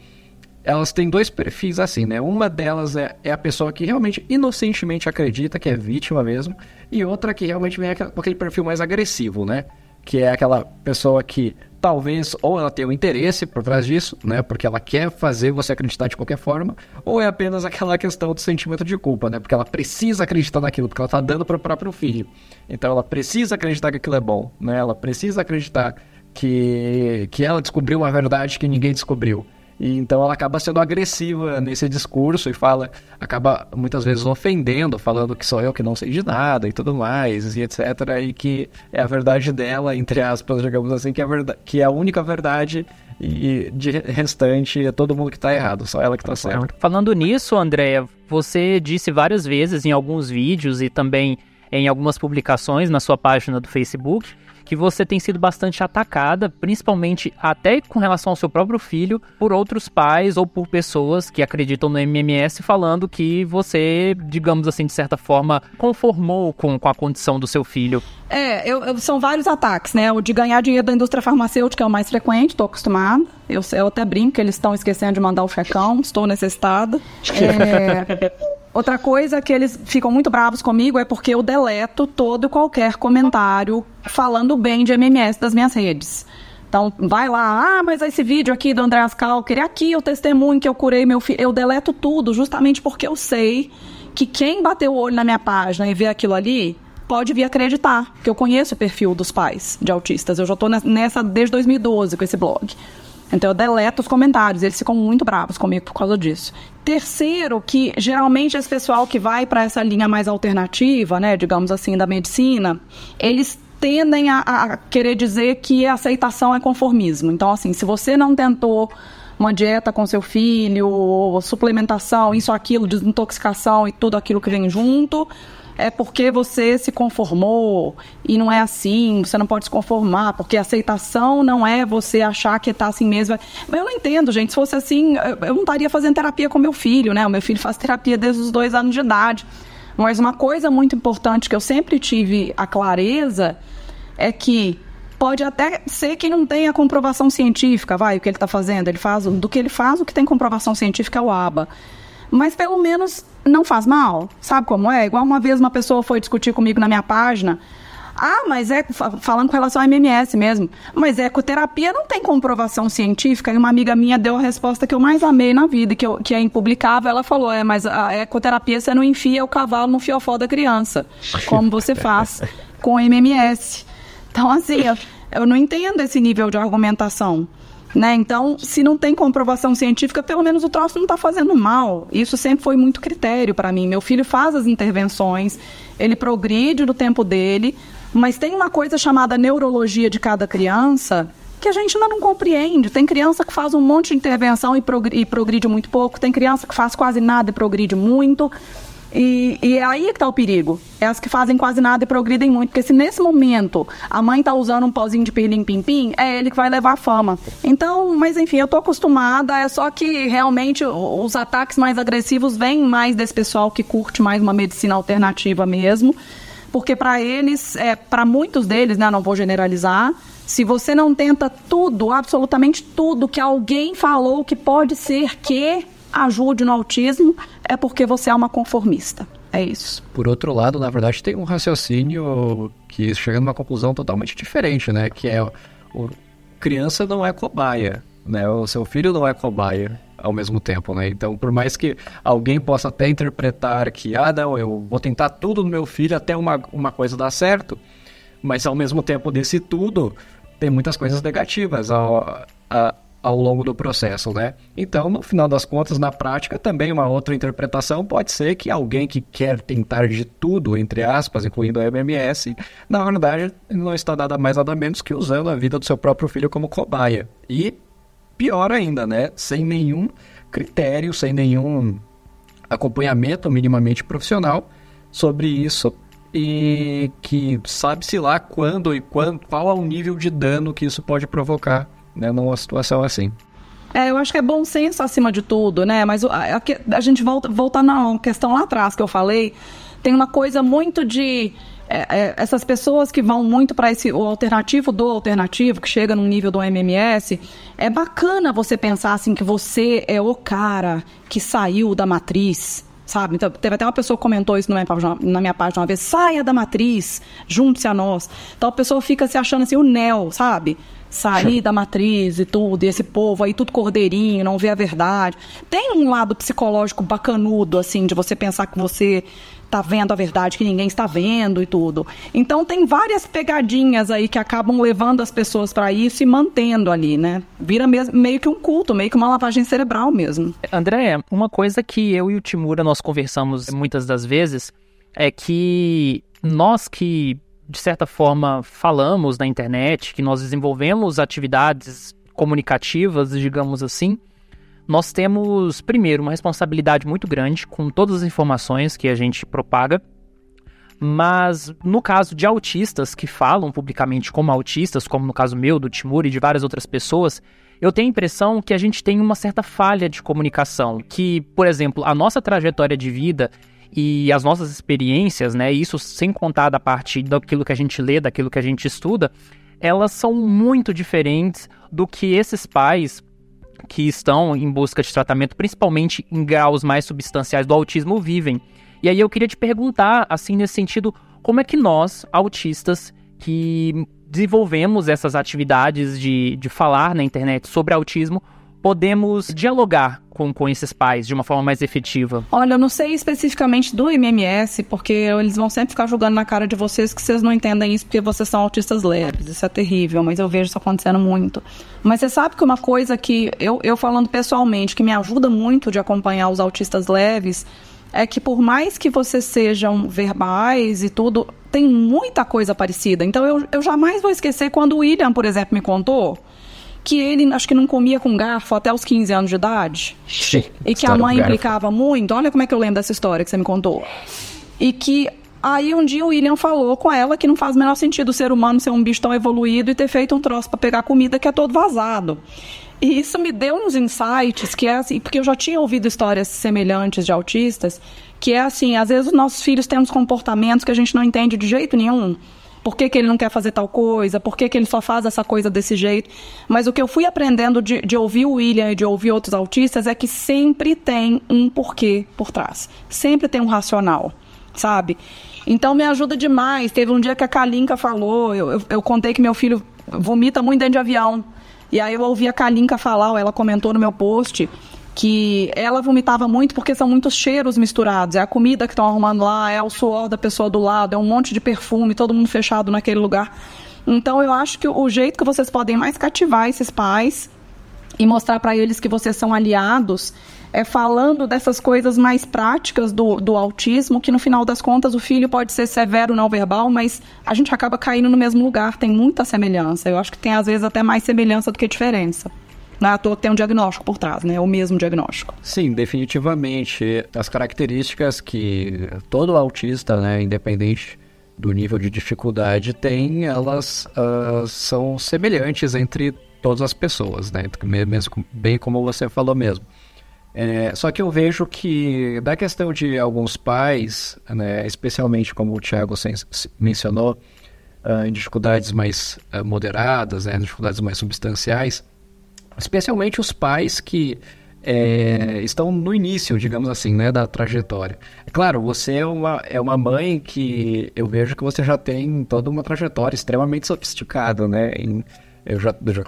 elas têm dois perfis assim, né? Uma delas é, é a pessoa que realmente inocentemente acredita que é vítima mesmo, e outra que realmente vem com aquele perfil mais agressivo, né? Que é aquela pessoa que talvez ou ela tenha um interesse por trás disso, né? Porque ela quer fazer você acreditar de qualquer forma, ou é apenas aquela questão do sentimento de culpa, né? Porque ela precisa acreditar naquilo, porque ela tá dando para o próprio filho. Então ela precisa acreditar que aquilo é bom, né? Ela precisa acreditar que, que ela descobriu uma verdade que ninguém descobriu. E então ela acaba sendo agressiva nesse discurso e fala, acaba muitas vezes ofendendo, falando que sou eu que não sei de nada e tudo mais, e etc. E que é a verdade dela, entre aspas, digamos assim, que é a, verdade, que é a única verdade e de restante é todo mundo que está errado, só ela que está certa. Falando nisso, Andréia, você disse várias vezes em alguns vídeos e também em algumas publicações na sua página do Facebook que você tem sido bastante atacada, principalmente até com relação ao seu próprio filho, por outros pais ou por pessoas que acreditam no MMS falando que você, digamos assim, de certa forma, conformou com, com a condição do seu filho. É, eu, eu, são vários ataques, né? O de ganhar dinheiro da indústria farmacêutica é o mais frequente, estou acostumada. Eu, eu até brinco que eles estão esquecendo de mandar o checão, estou necessitada. É, Outra coisa que eles ficam muito bravos comigo é porque eu deleto todo qualquer comentário falando bem de MMS das minhas redes. Então, vai lá, ah, mas esse vídeo aqui do André Calker, aqui o testemunho que eu curei meu filho. Eu deleto tudo justamente porque eu sei que quem bateu o olho na minha página e vê aquilo ali pode vir acreditar, que eu conheço o perfil dos pais de autistas. Eu já estou nessa desde 2012 com esse blog. Então eu deleto os comentários, eles ficam muito bravos comigo por causa disso. Terceiro, que geralmente esse pessoal que vai para essa linha mais alternativa, né, digamos assim, da medicina, eles tendem a, a querer dizer que aceitação é conformismo. Então, assim, se você não tentou uma dieta com seu filho, suplementação, isso, aquilo, desintoxicação e tudo aquilo que vem junto, é porque você se conformou e não é assim, você não pode se conformar, porque aceitação não é você achar que está assim mesmo. Eu não entendo, gente. Se fosse assim, eu não estaria fazendo terapia com meu filho, né? O meu filho faz terapia desde os dois anos de idade. Mas uma coisa muito importante que eu sempre tive a clareza é que pode até ser que não tenha comprovação científica, vai, o que ele está fazendo. Ele faz do que ele faz, o que tem comprovação científica é o ABA. Mas pelo menos não faz mal. Sabe como é? Igual uma vez uma pessoa foi discutir comigo na minha página. Ah, mas é falando com relação ao MMS mesmo. Mas ecoterapia não tem comprovação científica. E uma amiga minha deu a resposta que eu mais amei na vida, que, eu, que é impublicável. Ela falou: é, mas a ecoterapia você não enfia o cavalo no fiofó da criança, como você faz com MMS. Então, assim, eu, eu não entendo esse nível de argumentação. Né? Então, se não tem comprovação científica, pelo menos o troço não está fazendo mal. Isso sempre foi muito critério para mim. Meu filho faz as intervenções, ele progride no tempo dele, mas tem uma coisa chamada neurologia de cada criança que a gente ainda não compreende. Tem criança que faz um monte de intervenção e, progride, e progride muito pouco, tem criança que faz quase nada e progride muito. E, e, é aí que está o perigo. É as que fazem quase nada e progridem muito. Porque se nesse momento a mãe está usando um pauzinho de pirlim-pim-pim, é ele que vai levar a fama. Então, mas enfim, eu tô acostumada. É só que realmente os ataques mais agressivos vêm mais desse pessoal que curte mais uma medicina alternativa mesmo. Porque para eles, é, para muitos deles, né, não vou generalizar, se você não tenta tudo, absolutamente tudo que alguém falou que pode ser que ajude no autismo, é porque você é uma conformista. É isso. Por outro lado, na verdade, tem um raciocínio que chega numa conclusão totalmente diferente, né? Que é o criança não é cobaia, né? O seu filho não é cobaia ao mesmo tempo, né? Então, por mais que alguém possa até interpretar que, ah, não, eu vou tentar tudo no meu filho até uma, uma coisa dar certo, mas ao mesmo tempo desse tudo, tem muitas coisas negativas. A, a, ao longo do processo, né? Então, no final das contas, na prática, também uma outra interpretação pode ser que alguém que quer tentar de tudo, entre aspas, incluindo a MMS, na verdade não está nada mais nada menos que usando a vida do seu próprio filho como cobaia. E pior ainda, né? Sem nenhum critério, sem nenhum acompanhamento minimamente profissional sobre isso e que sabe-se lá quando e quando, qual é o nível de dano que isso pode provocar né, numa situação assim. É, eu acho que é bom senso acima de tudo, né? Mas a, a, a gente volta, volta na questão lá atrás que eu falei, tem uma coisa muito de é, é, essas pessoas que vão muito para esse o alternativo do alternativo, que chega no nível do MMS, é bacana você pensar assim que você é o cara que saiu da matriz, sabe? Então, teve até uma pessoa que comentou isso na minha, página, na minha página uma vez, saia da matriz, junte-se a nós. Então a pessoa fica se achando assim, o Neo, sabe? Sair da matriz e tudo, e esse povo aí tudo cordeirinho, não vê a verdade. Tem um lado psicológico bacanudo, assim, de você pensar que você está vendo a verdade que ninguém está vendo e tudo. Então tem várias pegadinhas aí que acabam levando as pessoas para isso e mantendo ali, né? Vira meio que um culto, meio que uma lavagem cerebral mesmo. André, uma coisa que eu e o Timura nós conversamos muitas das vezes é que nós que de certa forma, falamos na internet, que nós desenvolvemos atividades comunicativas, digamos assim, nós temos, primeiro, uma responsabilidade muito grande com todas as informações que a gente propaga. Mas no caso de autistas que falam publicamente como autistas, como no caso meu, do Timur e de várias outras pessoas, eu tenho a impressão que a gente tem uma certa falha de comunicação. Que, por exemplo, a nossa trajetória de vida e as nossas experiências, né, isso sem contar da parte daquilo que a gente lê, daquilo que a gente estuda, elas são muito diferentes do que esses pais que estão em busca de tratamento, principalmente em graus mais substanciais do autismo, vivem. E aí eu queria te perguntar, assim, nesse sentido, como é que nós, autistas, que desenvolvemos essas atividades de, de falar na internet sobre autismo, podemos dialogar com, com esses pais de uma forma mais efetiva? Olha, eu não sei especificamente do MMS, porque eles vão sempre ficar jogando na cara de vocês que vocês não entendem isso porque vocês são autistas leves. Isso é terrível, mas eu vejo isso acontecendo muito. Mas você sabe que uma coisa que eu, eu falando pessoalmente, que me ajuda muito de acompanhar os autistas leves, é que por mais que vocês sejam verbais e tudo, tem muita coisa parecida. Então eu, eu jamais vou esquecer quando o William, por exemplo, me contou que ele acho que não comia com garfo até os 15 anos de idade. Sim, e que a mãe implicava muito. Olha como é que eu lembro dessa história que você me contou. E que Aí um dia o William falou com ela que não faz o menor sentido o ser humano ser um bicho tão evoluído e ter feito um troço para pegar comida que é todo vazado. E isso me deu uns insights que é assim, porque eu já tinha ouvido histórias semelhantes de autistas, que é assim, às vezes os nossos filhos têm uns comportamentos que a gente não entende de jeito nenhum. Por que, que ele não quer fazer tal coisa? Por que, que ele só faz essa coisa desse jeito? Mas o que eu fui aprendendo de, de ouvir o William e de ouvir outros autistas é que sempre tem um porquê por trás. Sempre tem um racional, sabe? Então me ajuda demais. Teve um dia que a Kalinka falou, eu, eu, eu contei que meu filho vomita muito dentro de avião. E aí eu ouvi a Kalinka falar, ela comentou no meu post, que ela vomitava muito porque são muitos cheiros misturados. É a comida que estão arrumando lá, é o suor da pessoa do lado, é um monte de perfume, todo mundo fechado naquele lugar. Então eu acho que o jeito que vocês podem mais cativar esses pais e mostrar para eles que vocês são aliados é falando dessas coisas mais práticas do, do autismo, que no final das contas o filho pode ser severo não verbal, mas a gente acaba caindo no mesmo lugar, tem muita semelhança. Eu acho que tem às vezes até mais semelhança do que diferença. Não é à toa que tem um diagnóstico por trás, né? O mesmo diagnóstico. Sim, definitivamente. As características que todo autista, né, independente do nível de dificuldade, tem, elas uh, são semelhantes entre todas as pessoas, né? Mesmo, bem como você falou mesmo. É, só que eu vejo que, da questão de alguns pais, né, especialmente como o Thiago mencionou, uh, em dificuldades mais uh, moderadas, né, dificuldades mais substanciais, especialmente os pais que é, estão no início, digamos assim, né, da trajetória. É claro, você é uma, é uma mãe que eu vejo que você já tem toda uma trajetória extremamente sofisticada, né? Eu, já, já,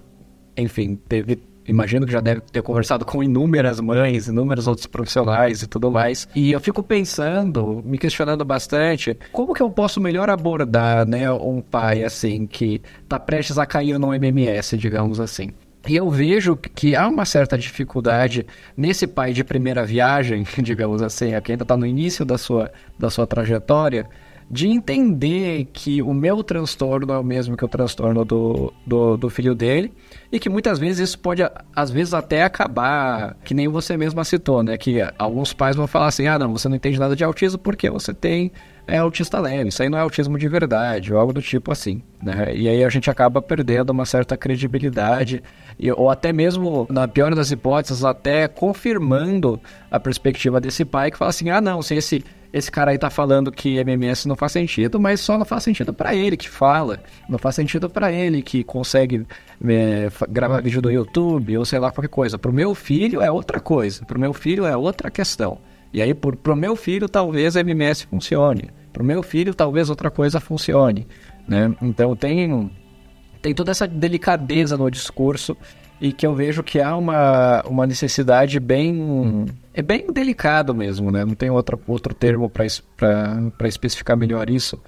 enfim, teve imagino que já deve ter conversado com inúmeras mães, inúmeros outros profissionais e tudo mais. E eu fico pensando, me questionando bastante, como que eu posso melhor abordar, né, um pai assim que tá prestes a cair no MMS, digamos assim. E eu vejo que há uma certa dificuldade nesse pai de primeira viagem, digamos assim, que ainda está no início da sua, da sua trajetória, de entender que o meu transtorno é o mesmo que o transtorno do, do, do, filho dele e que muitas vezes isso pode, às vezes, até acabar, que nem você mesma citou, né? Que alguns pais vão falar assim: ah, não, você não entende nada de autismo porque você tem é autista leve, isso aí não é autismo de verdade, ou algo do tipo assim, né? E aí a gente acaba perdendo uma certa credibilidade, ou até mesmo, na pior das hipóteses, até confirmando a perspectiva desse pai que fala assim, ah não, se esse, esse cara aí tá falando que MMS não faz sentido, mas só não faz sentido para ele que fala, não faz sentido para ele que consegue é, gravar vídeo do YouTube, ou sei lá, qualquer coisa. Pro meu filho é outra coisa, pro meu filho é outra questão. E aí, por, pro meu filho, talvez MMS funcione. Pro meu filho, talvez outra coisa funcione. Né? Então, tem, tem toda essa delicadeza no discurso e que eu vejo que há uma, uma necessidade bem... É bem delicado mesmo, né? Não tem outro, outro termo para especificar melhor isso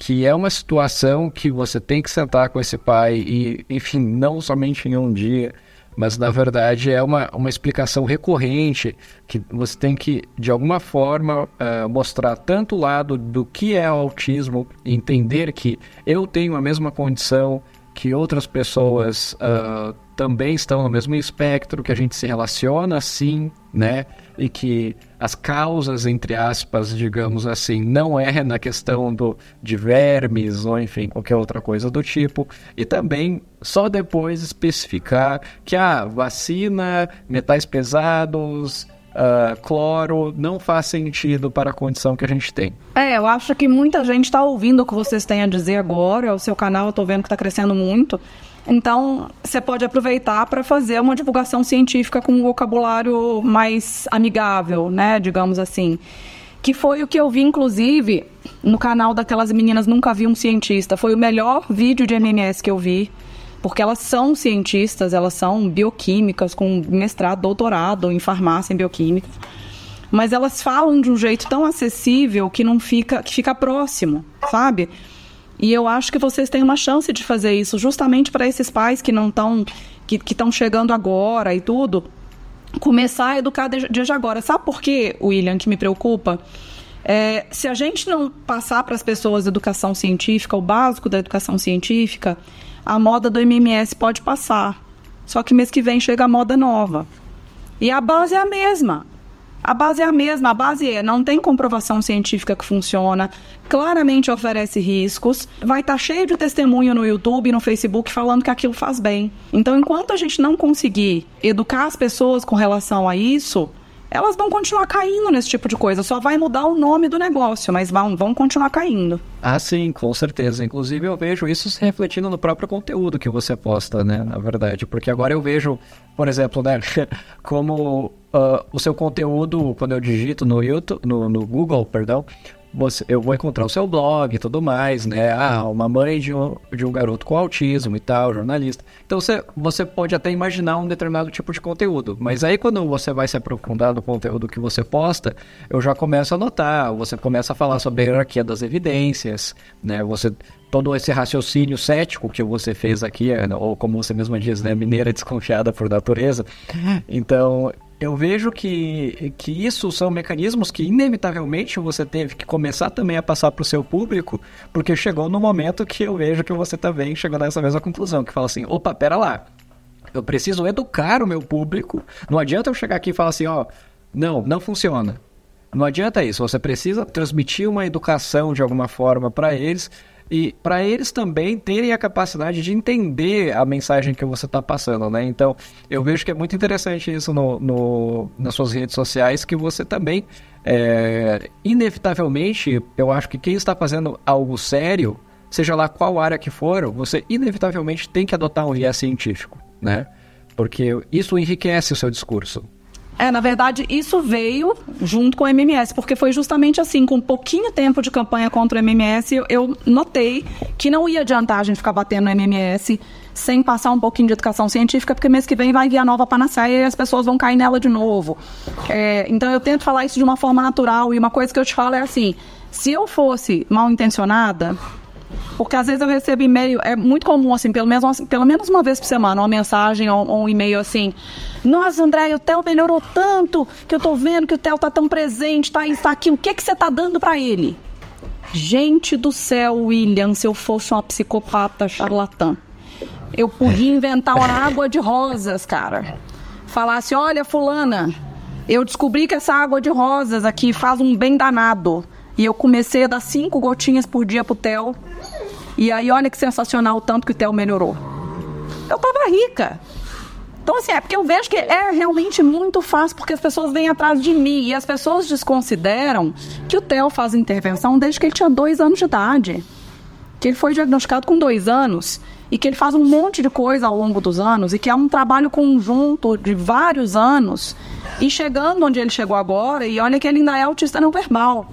que é uma situação que você tem que sentar com esse pai e, enfim, não somente em um dia, mas na verdade é uma, uma explicação recorrente que você tem que, de alguma forma, uh, mostrar tanto o lado do que é o autismo, entender que eu tenho a mesma condição que outras pessoas uh, também estão no mesmo espectro, que a gente se relaciona assim, né? E que as causas, entre aspas, digamos assim, não é na questão do, de vermes ou enfim, qualquer outra coisa do tipo. E também só depois especificar que a ah, vacina, metais pesados, Uh, cloro não faz sentido para a condição que a gente tem. É, eu acho que muita gente está ouvindo o que vocês têm a dizer agora. O seu canal eu estou vendo que está crescendo muito. Então, você pode aproveitar para fazer uma divulgação científica com um vocabulário mais amigável, né, digamos assim. Que foi o que eu vi, inclusive, no canal daquelas meninas Nunca Vi um Cientista. Foi o melhor vídeo de MMS que eu vi, porque elas são cientistas, elas são bioquímicas, com mestrado, doutorado em farmácia em bioquímica. Mas elas falam de um jeito tão acessível que não fica, que fica próximo, sabe? E eu acho que vocês têm uma chance de fazer isso, justamente para esses pais que não estão, que estão chegando agora e tudo, começar a educar desde agora. Sabe por quê, William, que me preocupa? É, se a gente não passar para as pessoas educação científica, o básico da educação científica, a moda do MMS pode passar. Só que mês que vem chega a moda nova. E a base é a mesma. A base é a mesma, a base é não tem comprovação científica que funciona, claramente oferece riscos, vai estar tá cheio de testemunho no YouTube, no Facebook falando que aquilo faz bem. Então, enquanto a gente não conseguir educar as pessoas com relação a isso, elas vão continuar caindo nesse tipo de coisa. Só vai mudar o nome do negócio, mas vão, vão continuar caindo. Ah, sim, com certeza. Inclusive, eu vejo isso se refletindo no próprio conteúdo que você posta, né? Na verdade. Porque agora eu vejo, por exemplo, né? Como uh, o seu conteúdo, quando eu digito no YouTube, no, no Google, perdão, você, eu vou encontrar o seu blog e tudo mais, né? Ah, uma mãe de um, de um garoto com autismo e tal, jornalista. Então você, você pode até imaginar um determinado tipo de conteúdo. Mas aí quando você vai se aprofundar no conteúdo que você posta, eu já começo a notar, você começa a falar sobre a hierarquia das evidências, né? Você todo esse raciocínio cético que você fez aqui, ou como você mesma diz, né, mineira desconfiada por natureza. Então, eu vejo que, que isso são mecanismos que inevitavelmente você teve que começar também a passar para o seu público, porque chegou no momento que eu vejo que você também chegou nessa mesma conclusão, que fala assim, opa, pera lá, eu preciso educar o meu público, não adianta eu chegar aqui e falar assim, ó, não, não funciona. Não adianta isso, você precisa transmitir uma educação de alguma forma para eles, e para eles também terem a capacidade de entender a mensagem que você está passando, né? Então, eu vejo que é muito interessante isso no, no nas suas redes sociais, que você também, é, inevitavelmente, eu acho que quem está fazendo algo sério, seja lá qual área que for, você inevitavelmente tem que adotar um viés científico, né? Porque isso enriquece o seu discurso. É, na verdade, isso veio junto com o MMS, porque foi justamente assim, com pouquinho tempo de campanha contra o MMS, eu, eu notei que não ia adiantar a gente ficar batendo no MMS sem passar um pouquinho de educação científica, porque mês que vem vai vir a nova panaceia e as pessoas vão cair nela de novo. É, então eu tento falar isso de uma forma natural, e uma coisa que eu te falo é assim, se eu fosse mal intencionada, porque às vezes eu recebo e-mail, é muito comum, assim, pelo menos, pelo menos uma vez por semana, uma mensagem ou, ou um e-mail assim. Nossa, André, o Theo melhorou tanto que eu tô vendo que o Theo tá tão presente, tá isso, tá aqui. O que, que você tá dando para ele? Gente do céu, William, se eu fosse uma psicopata charlatã, eu podia inventar uma água de rosas, cara. Falasse, olha, fulana, eu descobri que essa água de rosas aqui faz um bem danado. E eu comecei a dar cinco gotinhas por dia pro Theo. E aí, olha que sensacional o tanto que o Theo melhorou. Eu tava rica. Então, assim, é porque eu vejo que é realmente muito fácil, porque as pessoas vêm atrás de mim e as pessoas desconsideram que o Theo faz intervenção desde que ele tinha dois anos de idade. Que ele foi diagnosticado com dois anos e que ele faz um monte de coisa ao longo dos anos e que é um trabalho conjunto de vários anos e chegando onde ele chegou agora, e olha que ele ainda é autista não verbal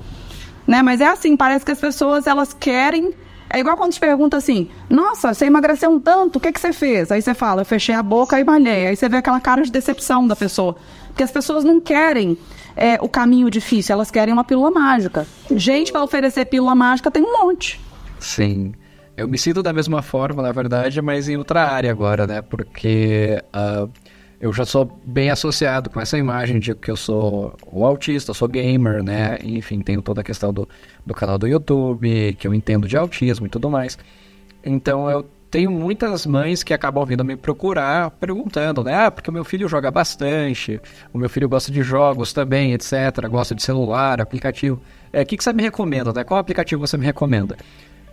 né? Mas é assim, parece que as pessoas elas querem. É igual quando te pergunta assim: Nossa, você emagreceu um tanto, o que, que você fez? Aí você fala: Eu fechei a boca e malhei. Aí você vê aquela cara de decepção da pessoa. Porque as pessoas não querem é, o caminho difícil, elas querem uma pílula mágica. Gente para oferecer pílula mágica tem um monte. Sim. Eu me sinto da mesma forma, na verdade, mas em outra área agora, né? Porque. Uh eu já sou bem associado com essa imagem de que eu sou o autista, sou gamer, né? Enfim, tenho toda a questão do, do canal do YouTube, que eu entendo de autismo e tudo mais. Então eu tenho muitas mães que acabam vindo me procurar perguntando, né? Ah, porque o meu filho joga bastante, o meu filho gosta de jogos também, etc. Gosta de celular, aplicativo. É, o que, que você me recomenda, né? Qual aplicativo você me recomenda?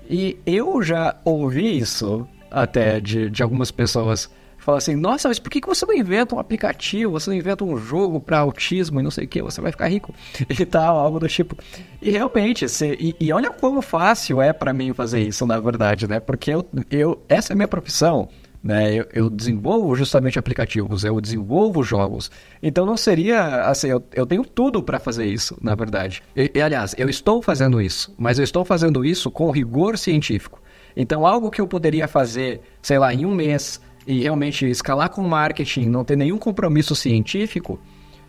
E eu já ouvi isso até de, de algumas pessoas fala assim, nossa, mas por que você não inventa um aplicativo, você não inventa um jogo para autismo e não sei o que, você vai ficar rico e tal, algo do tipo. E realmente, você, e, e olha como fácil é para mim fazer isso, na verdade, né? Porque eu, eu essa é a minha profissão. Né, eu, eu, desenvolvo justamente aplicativos, eu desenvolvo jogos. Então não seria assim, eu, eu tenho tudo para fazer isso, na verdade. E, e, aliás, eu estou fazendo isso, mas eu estou fazendo isso com rigor científico. Então algo que eu poderia fazer, sei lá, em um mês, e realmente escalar com marketing, não ter nenhum compromisso científico,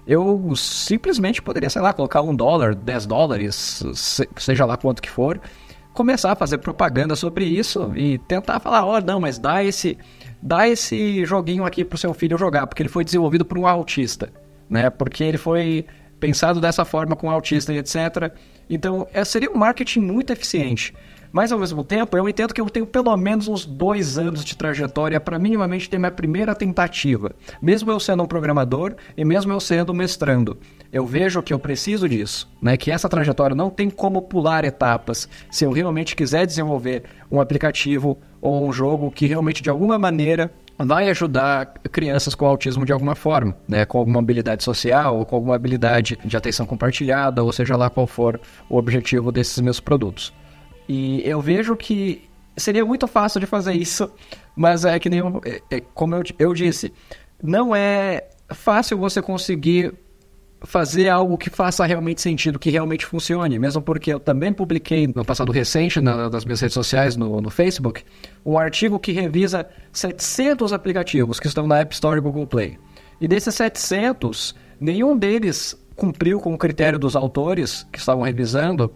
eu simplesmente poderia, sei lá, colocar um dólar, dez dólares, seja lá quanto que for, começar a fazer propaganda sobre isso e tentar falar, ó, oh, não, mas dá esse, dá esse joguinho aqui pro seu filho jogar, porque ele foi desenvolvido por um autista, né? Porque ele foi pensado dessa forma com o autista e etc. Então, é, seria um marketing muito eficiente. Mas, ao mesmo tempo, eu entendo que eu tenho pelo menos uns dois anos de trajetória para minimamente ter minha primeira tentativa. Mesmo eu sendo um programador e mesmo eu sendo mestrando. Eu vejo que eu preciso disso, né? Que essa trajetória não tem como pular etapas. Se eu realmente quiser desenvolver um aplicativo ou um jogo que realmente, de alguma maneira, vai ajudar crianças com autismo de alguma forma, né? Com alguma habilidade social ou com alguma habilidade de atenção compartilhada, ou seja lá qual for o objetivo desses meus produtos. E eu vejo que seria muito fácil de fazer isso, mas é que nem eu, é, é, como eu, eu disse, não é fácil você conseguir fazer algo que faça realmente sentido, que realmente funcione, mesmo porque eu também publiquei no passado recente, na, nas minhas redes sociais, no, no Facebook, um artigo que revisa 700 aplicativos que estão na App Store e Google Play. E desses 700, nenhum deles cumpriu com o critério dos autores que estavam revisando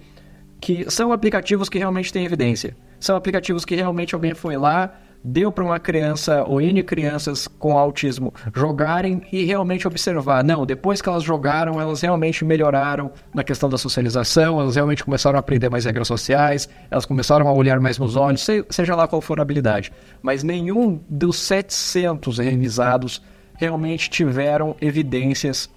que são aplicativos que realmente têm evidência. São aplicativos que realmente alguém foi lá, deu para uma criança ou N crianças com autismo jogarem e realmente observar. Não, depois que elas jogaram, elas realmente melhoraram na questão da socialização, elas realmente começaram a aprender mais regras sociais, elas começaram a olhar mais nos olhos, seja lá qual for a habilidade. Mas nenhum dos 700 revisados realmente tiveram evidências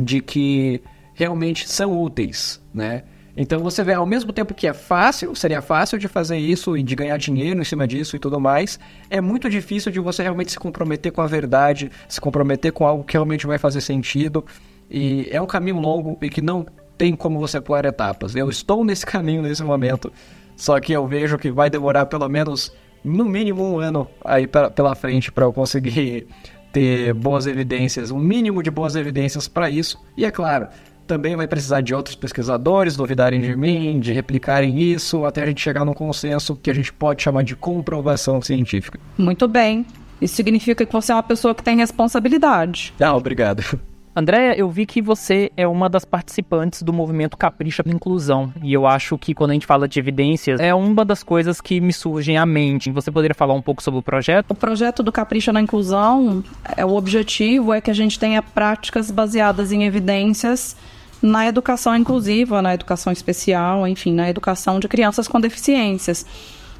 de que realmente são úteis, né? Então você vê, ao mesmo tempo que é fácil, seria fácil de fazer isso e de ganhar dinheiro em cima disso e tudo mais, é muito difícil de você realmente se comprometer com a verdade, se comprometer com algo que realmente vai fazer sentido. E é um caminho longo e que não tem como você pular etapas. Eu estou nesse caminho nesse momento, só que eu vejo que vai demorar pelo menos, no mínimo, um ano aí pela frente para eu conseguir ter boas evidências, um mínimo de boas evidências para isso. E é claro, também vai precisar de outros pesquisadores duvidarem de mim, de replicarem isso, até a gente chegar num consenso que a gente pode chamar de comprovação científica. Muito bem. Isso significa que você é uma pessoa que tem responsabilidade. Ah, obrigado. Andréia, eu vi que você é uma das participantes do movimento Capricha da Inclusão. E eu acho que quando a gente fala de evidências, é uma das coisas que me surgem à mente. Você poderia falar um pouco sobre o projeto? O projeto do Capricha na Inclusão, é, o objetivo é que a gente tenha práticas baseadas em evidências na educação inclusiva, na educação especial, enfim, na educação de crianças com deficiências.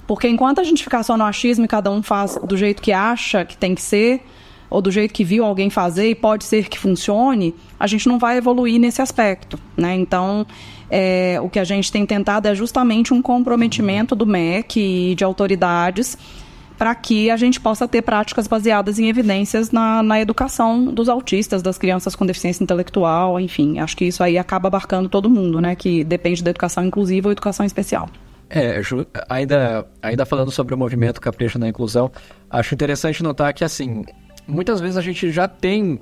Porque enquanto a gente ficar só no achismo e cada um faz do jeito que acha que tem que ser, ou do jeito que viu alguém fazer e pode ser que funcione, a gente não vai evoluir nesse aspecto. Né? Então, é, o que a gente tem tentado é justamente um comprometimento do MEC e de autoridades para que a gente possa ter práticas baseadas em evidências na, na educação dos autistas, das crianças com deficiência intelectual, enfim. Acho que isso aí acaba abarcando todo mundo, né? Que depende da educação inclusiva ou educação especial. É, ainda, ainda falando sobre o movimento Capricho na Inclusão, acho interessante notar que, assim, muitas vezes a gente já tem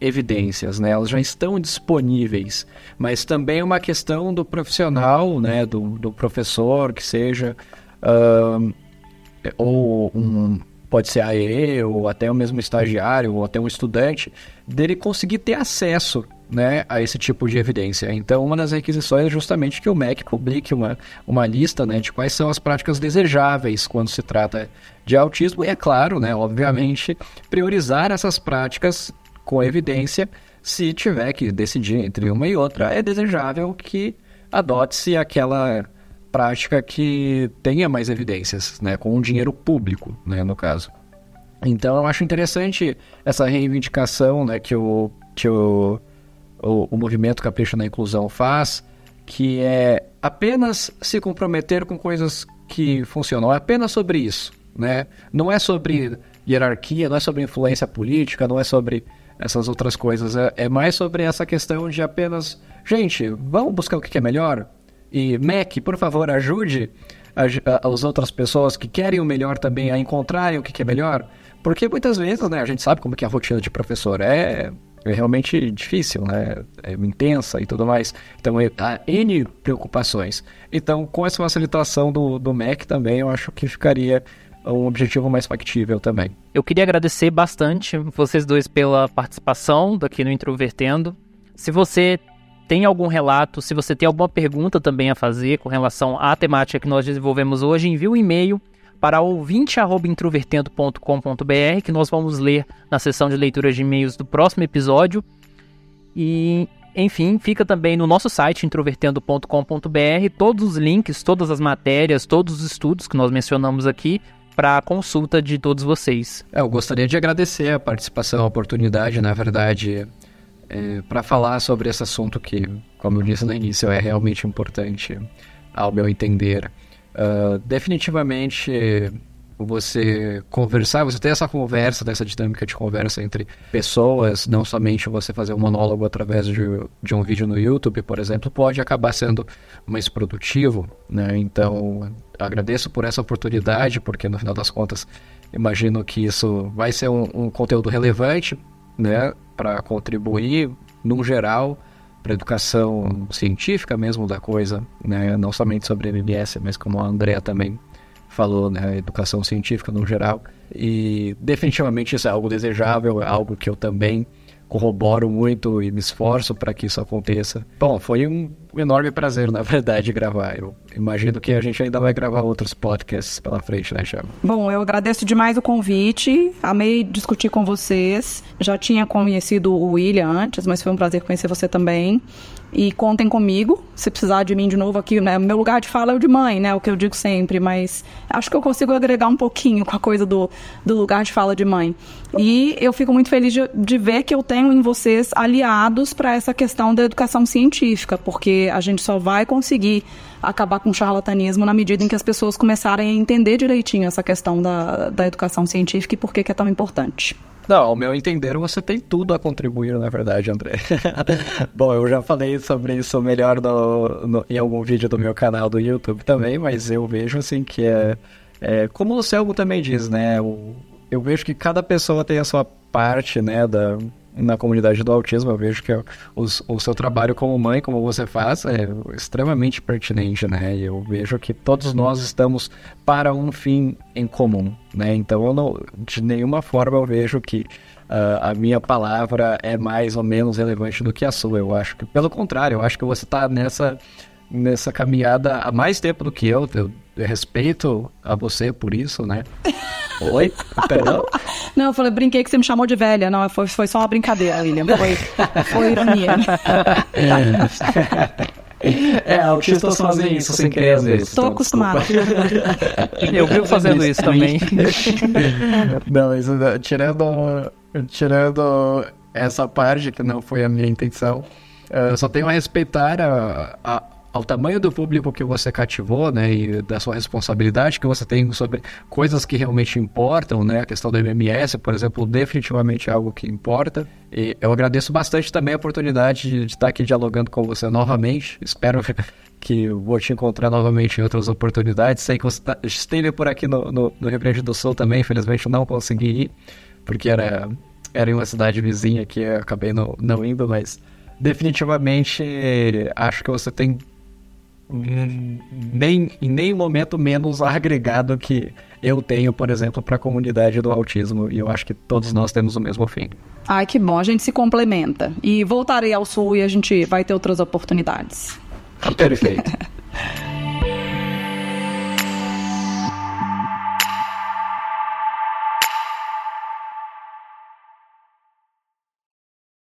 evidências, né? Elas já estão disponíveis, mas também é uma questão do profissional, né? Do, do professor, que seja... Uh, ou um pode ser AE, ou até o mesmo estagiário, ou até um estudante, dele conseguir ter acesso né, a esse tipo de evidência. Então, uma das requisições é justamente que o MEC publique uma, uma lista né, de quais são as práticas desejáveis quando se trata de autismo, e é claro, né, obviamente, priorizar essas práticas com evidência. Se tiver que decidir entre uma e outra, é desejável que adote-se aquela prática que tenha mais evidências, né, com o dinheiro público, né, no caso. Então eu acho interessante essa reivindicação, né, que o que o, o, o movimento Capricho na Inclusão faz, que é apenas se comprometer com coisas que funcionam, é apenas sobre isso, né? Não é sobre hierarquia, não é sobre influência política, não é sobre essas outras coisas, é, é mais sobre essa questão de apenas, gente, vamos buscar o que é melhor, e Mac, por favor, ajude as outras pessoas que querem o melhor também a encontrarem o que é melhor. Porque muitas vezes, né, a gente sabe como que é a rotina de professor é, é realmente difícil, né? É intensa e tudo mais. Então, é, há N preocupações. Então, com essa facilitação do, do Mac também, eu acho que ficaria um objetivo mais factível também. Eu queria agradecer bastante vocês dois pela participação daqui no Introvertendo. Se você tem algum relato, se você tem alguma pergunta também a fazer com relação à temática que nós desenvolvemos hoje, envie um e-mail para ouvinte@introvertendo.com.br que nós vamos ler na sessão de leitura de e-mails do próximo episódio. E Enfim, fica também no nosso site introvertendo.com.br todos os links, todas as matérias, todos os estudos que nós mencionamos aqui para consulta de todos vocês. É, eu gostaria de agradecer a participação, a oportunidade, na verdade, é, para falar sobre esse assunto que, como eu disse no início, é realmente importante, ao meu entender. Uh, definitivamente você conversar, você ter essa conversa, dessa dinâmica de conversa entre pessoas, não somente você fazer um monólogo através de, de um vídeo no YouTube, por exemplo, pode acabar sendo mais produtivo, né? Então, agradeço por essa oportunidade, porque no final das contas, imagino que isso vai ser um, um conteúdo relevante, né, para contribuir, no geral, para a educação científica mesmo da coisa, né, não somente sobre MMS, mas como a Andrea também falou, né, educação científica no geral. E definitivamente isso é algo desejável, é algo que eu também corroboro muito e me esforço para que isso aconteça. Bom, foi um enorme prazer, na verdade, gravar. Eu imagino que a gente ainda vai gravar outros podcasts pela frente, né, Chama? Bom, eu agradeço demais o convite. Amei discutir com vocês. Já tinha conhecido o William antes, mas foi um prazer conhecer você também. E contem comigo, se precisar de mim de novo aqui, né? Meu lugar de fala é o de mãe, né? O que eu digo sempre, mas acho que eu consigo agregar um pouquinho com a coisa do, do lugar de fala de mãe. E eu fico muito feliz de, de ver que eu tenho em vocês aliados para essa questão da educação científica, porque a gente só vai conseguir acabar com o charlatanismo na medida em que as pessoas começarem a entender direitinho essa questão da, da educação científica e por que, que é tão importante. Não, ao meu entender, você tem tudo a contribuir, na verdade, André. Bom, eu já falei sobre isso melhor no, no, em algum vídeo do meu canal do YouTube também, mas eu vejo assim que é, é como o Selmo também diz, né? Eu, eu vejo que cada pessoa tem a sua parte, né, da, na comunidade do autismo, eu vejo que o, o, seu trabalho como mãe, como você faz, é extremamente pertinente, né? Eu vejo que todos nós estamos para um fim em comum, né? Então, eu não, de nenhuma forma eu vejo que uh, a minha palavra é mais ou menos relevante do que a sua. Eu acho que, pelo contrário, eu acho que você está nessa nessa caminhada há mais tempo do que eu. Eu, respeito a você por isso, né? Oi? Perdão? Não, eu falei, brinquei que você me chamou de velha. Não, foi, foi só uma brincadeira, William. Foi, foi ironia. É, autistas fazem isso sem querer às vezes. Estou então, acostumado. eu vivo fazendo isso também. Não, isso, tirando, tirando essa parte que não foi a minha intenção, eu só tenho a respeitar a, a ao tamanho do público que você cativou, né, e da sua responsabilidade que você tem sobre coisas que realmente importam, né, a questão do MMS, por exemplo, definitivamente é algo que importa. E eu agradeço bastante também a oportunidade de, estar aqui dialogando com você novamente. Espero que vou te encontrar novamente em outras oportunidades. Sei que você tá, esteve por aqui no, no, no Rio Grande do Sul também, infelizmente não consegui ir, porque era, era em uma cidade vizinha que eu acabei não indo, mas definitivamente acho que você tem nem, em nenhum momento menos agregado que eu tenho, por exemplo, para a comunidade do autismo. E eu acho que todos nós temos o mesmo fim. Ai, que bom, a gente se complementa. E voltarei ao sul e a gente vai ter outras oportunidades. Perfeito.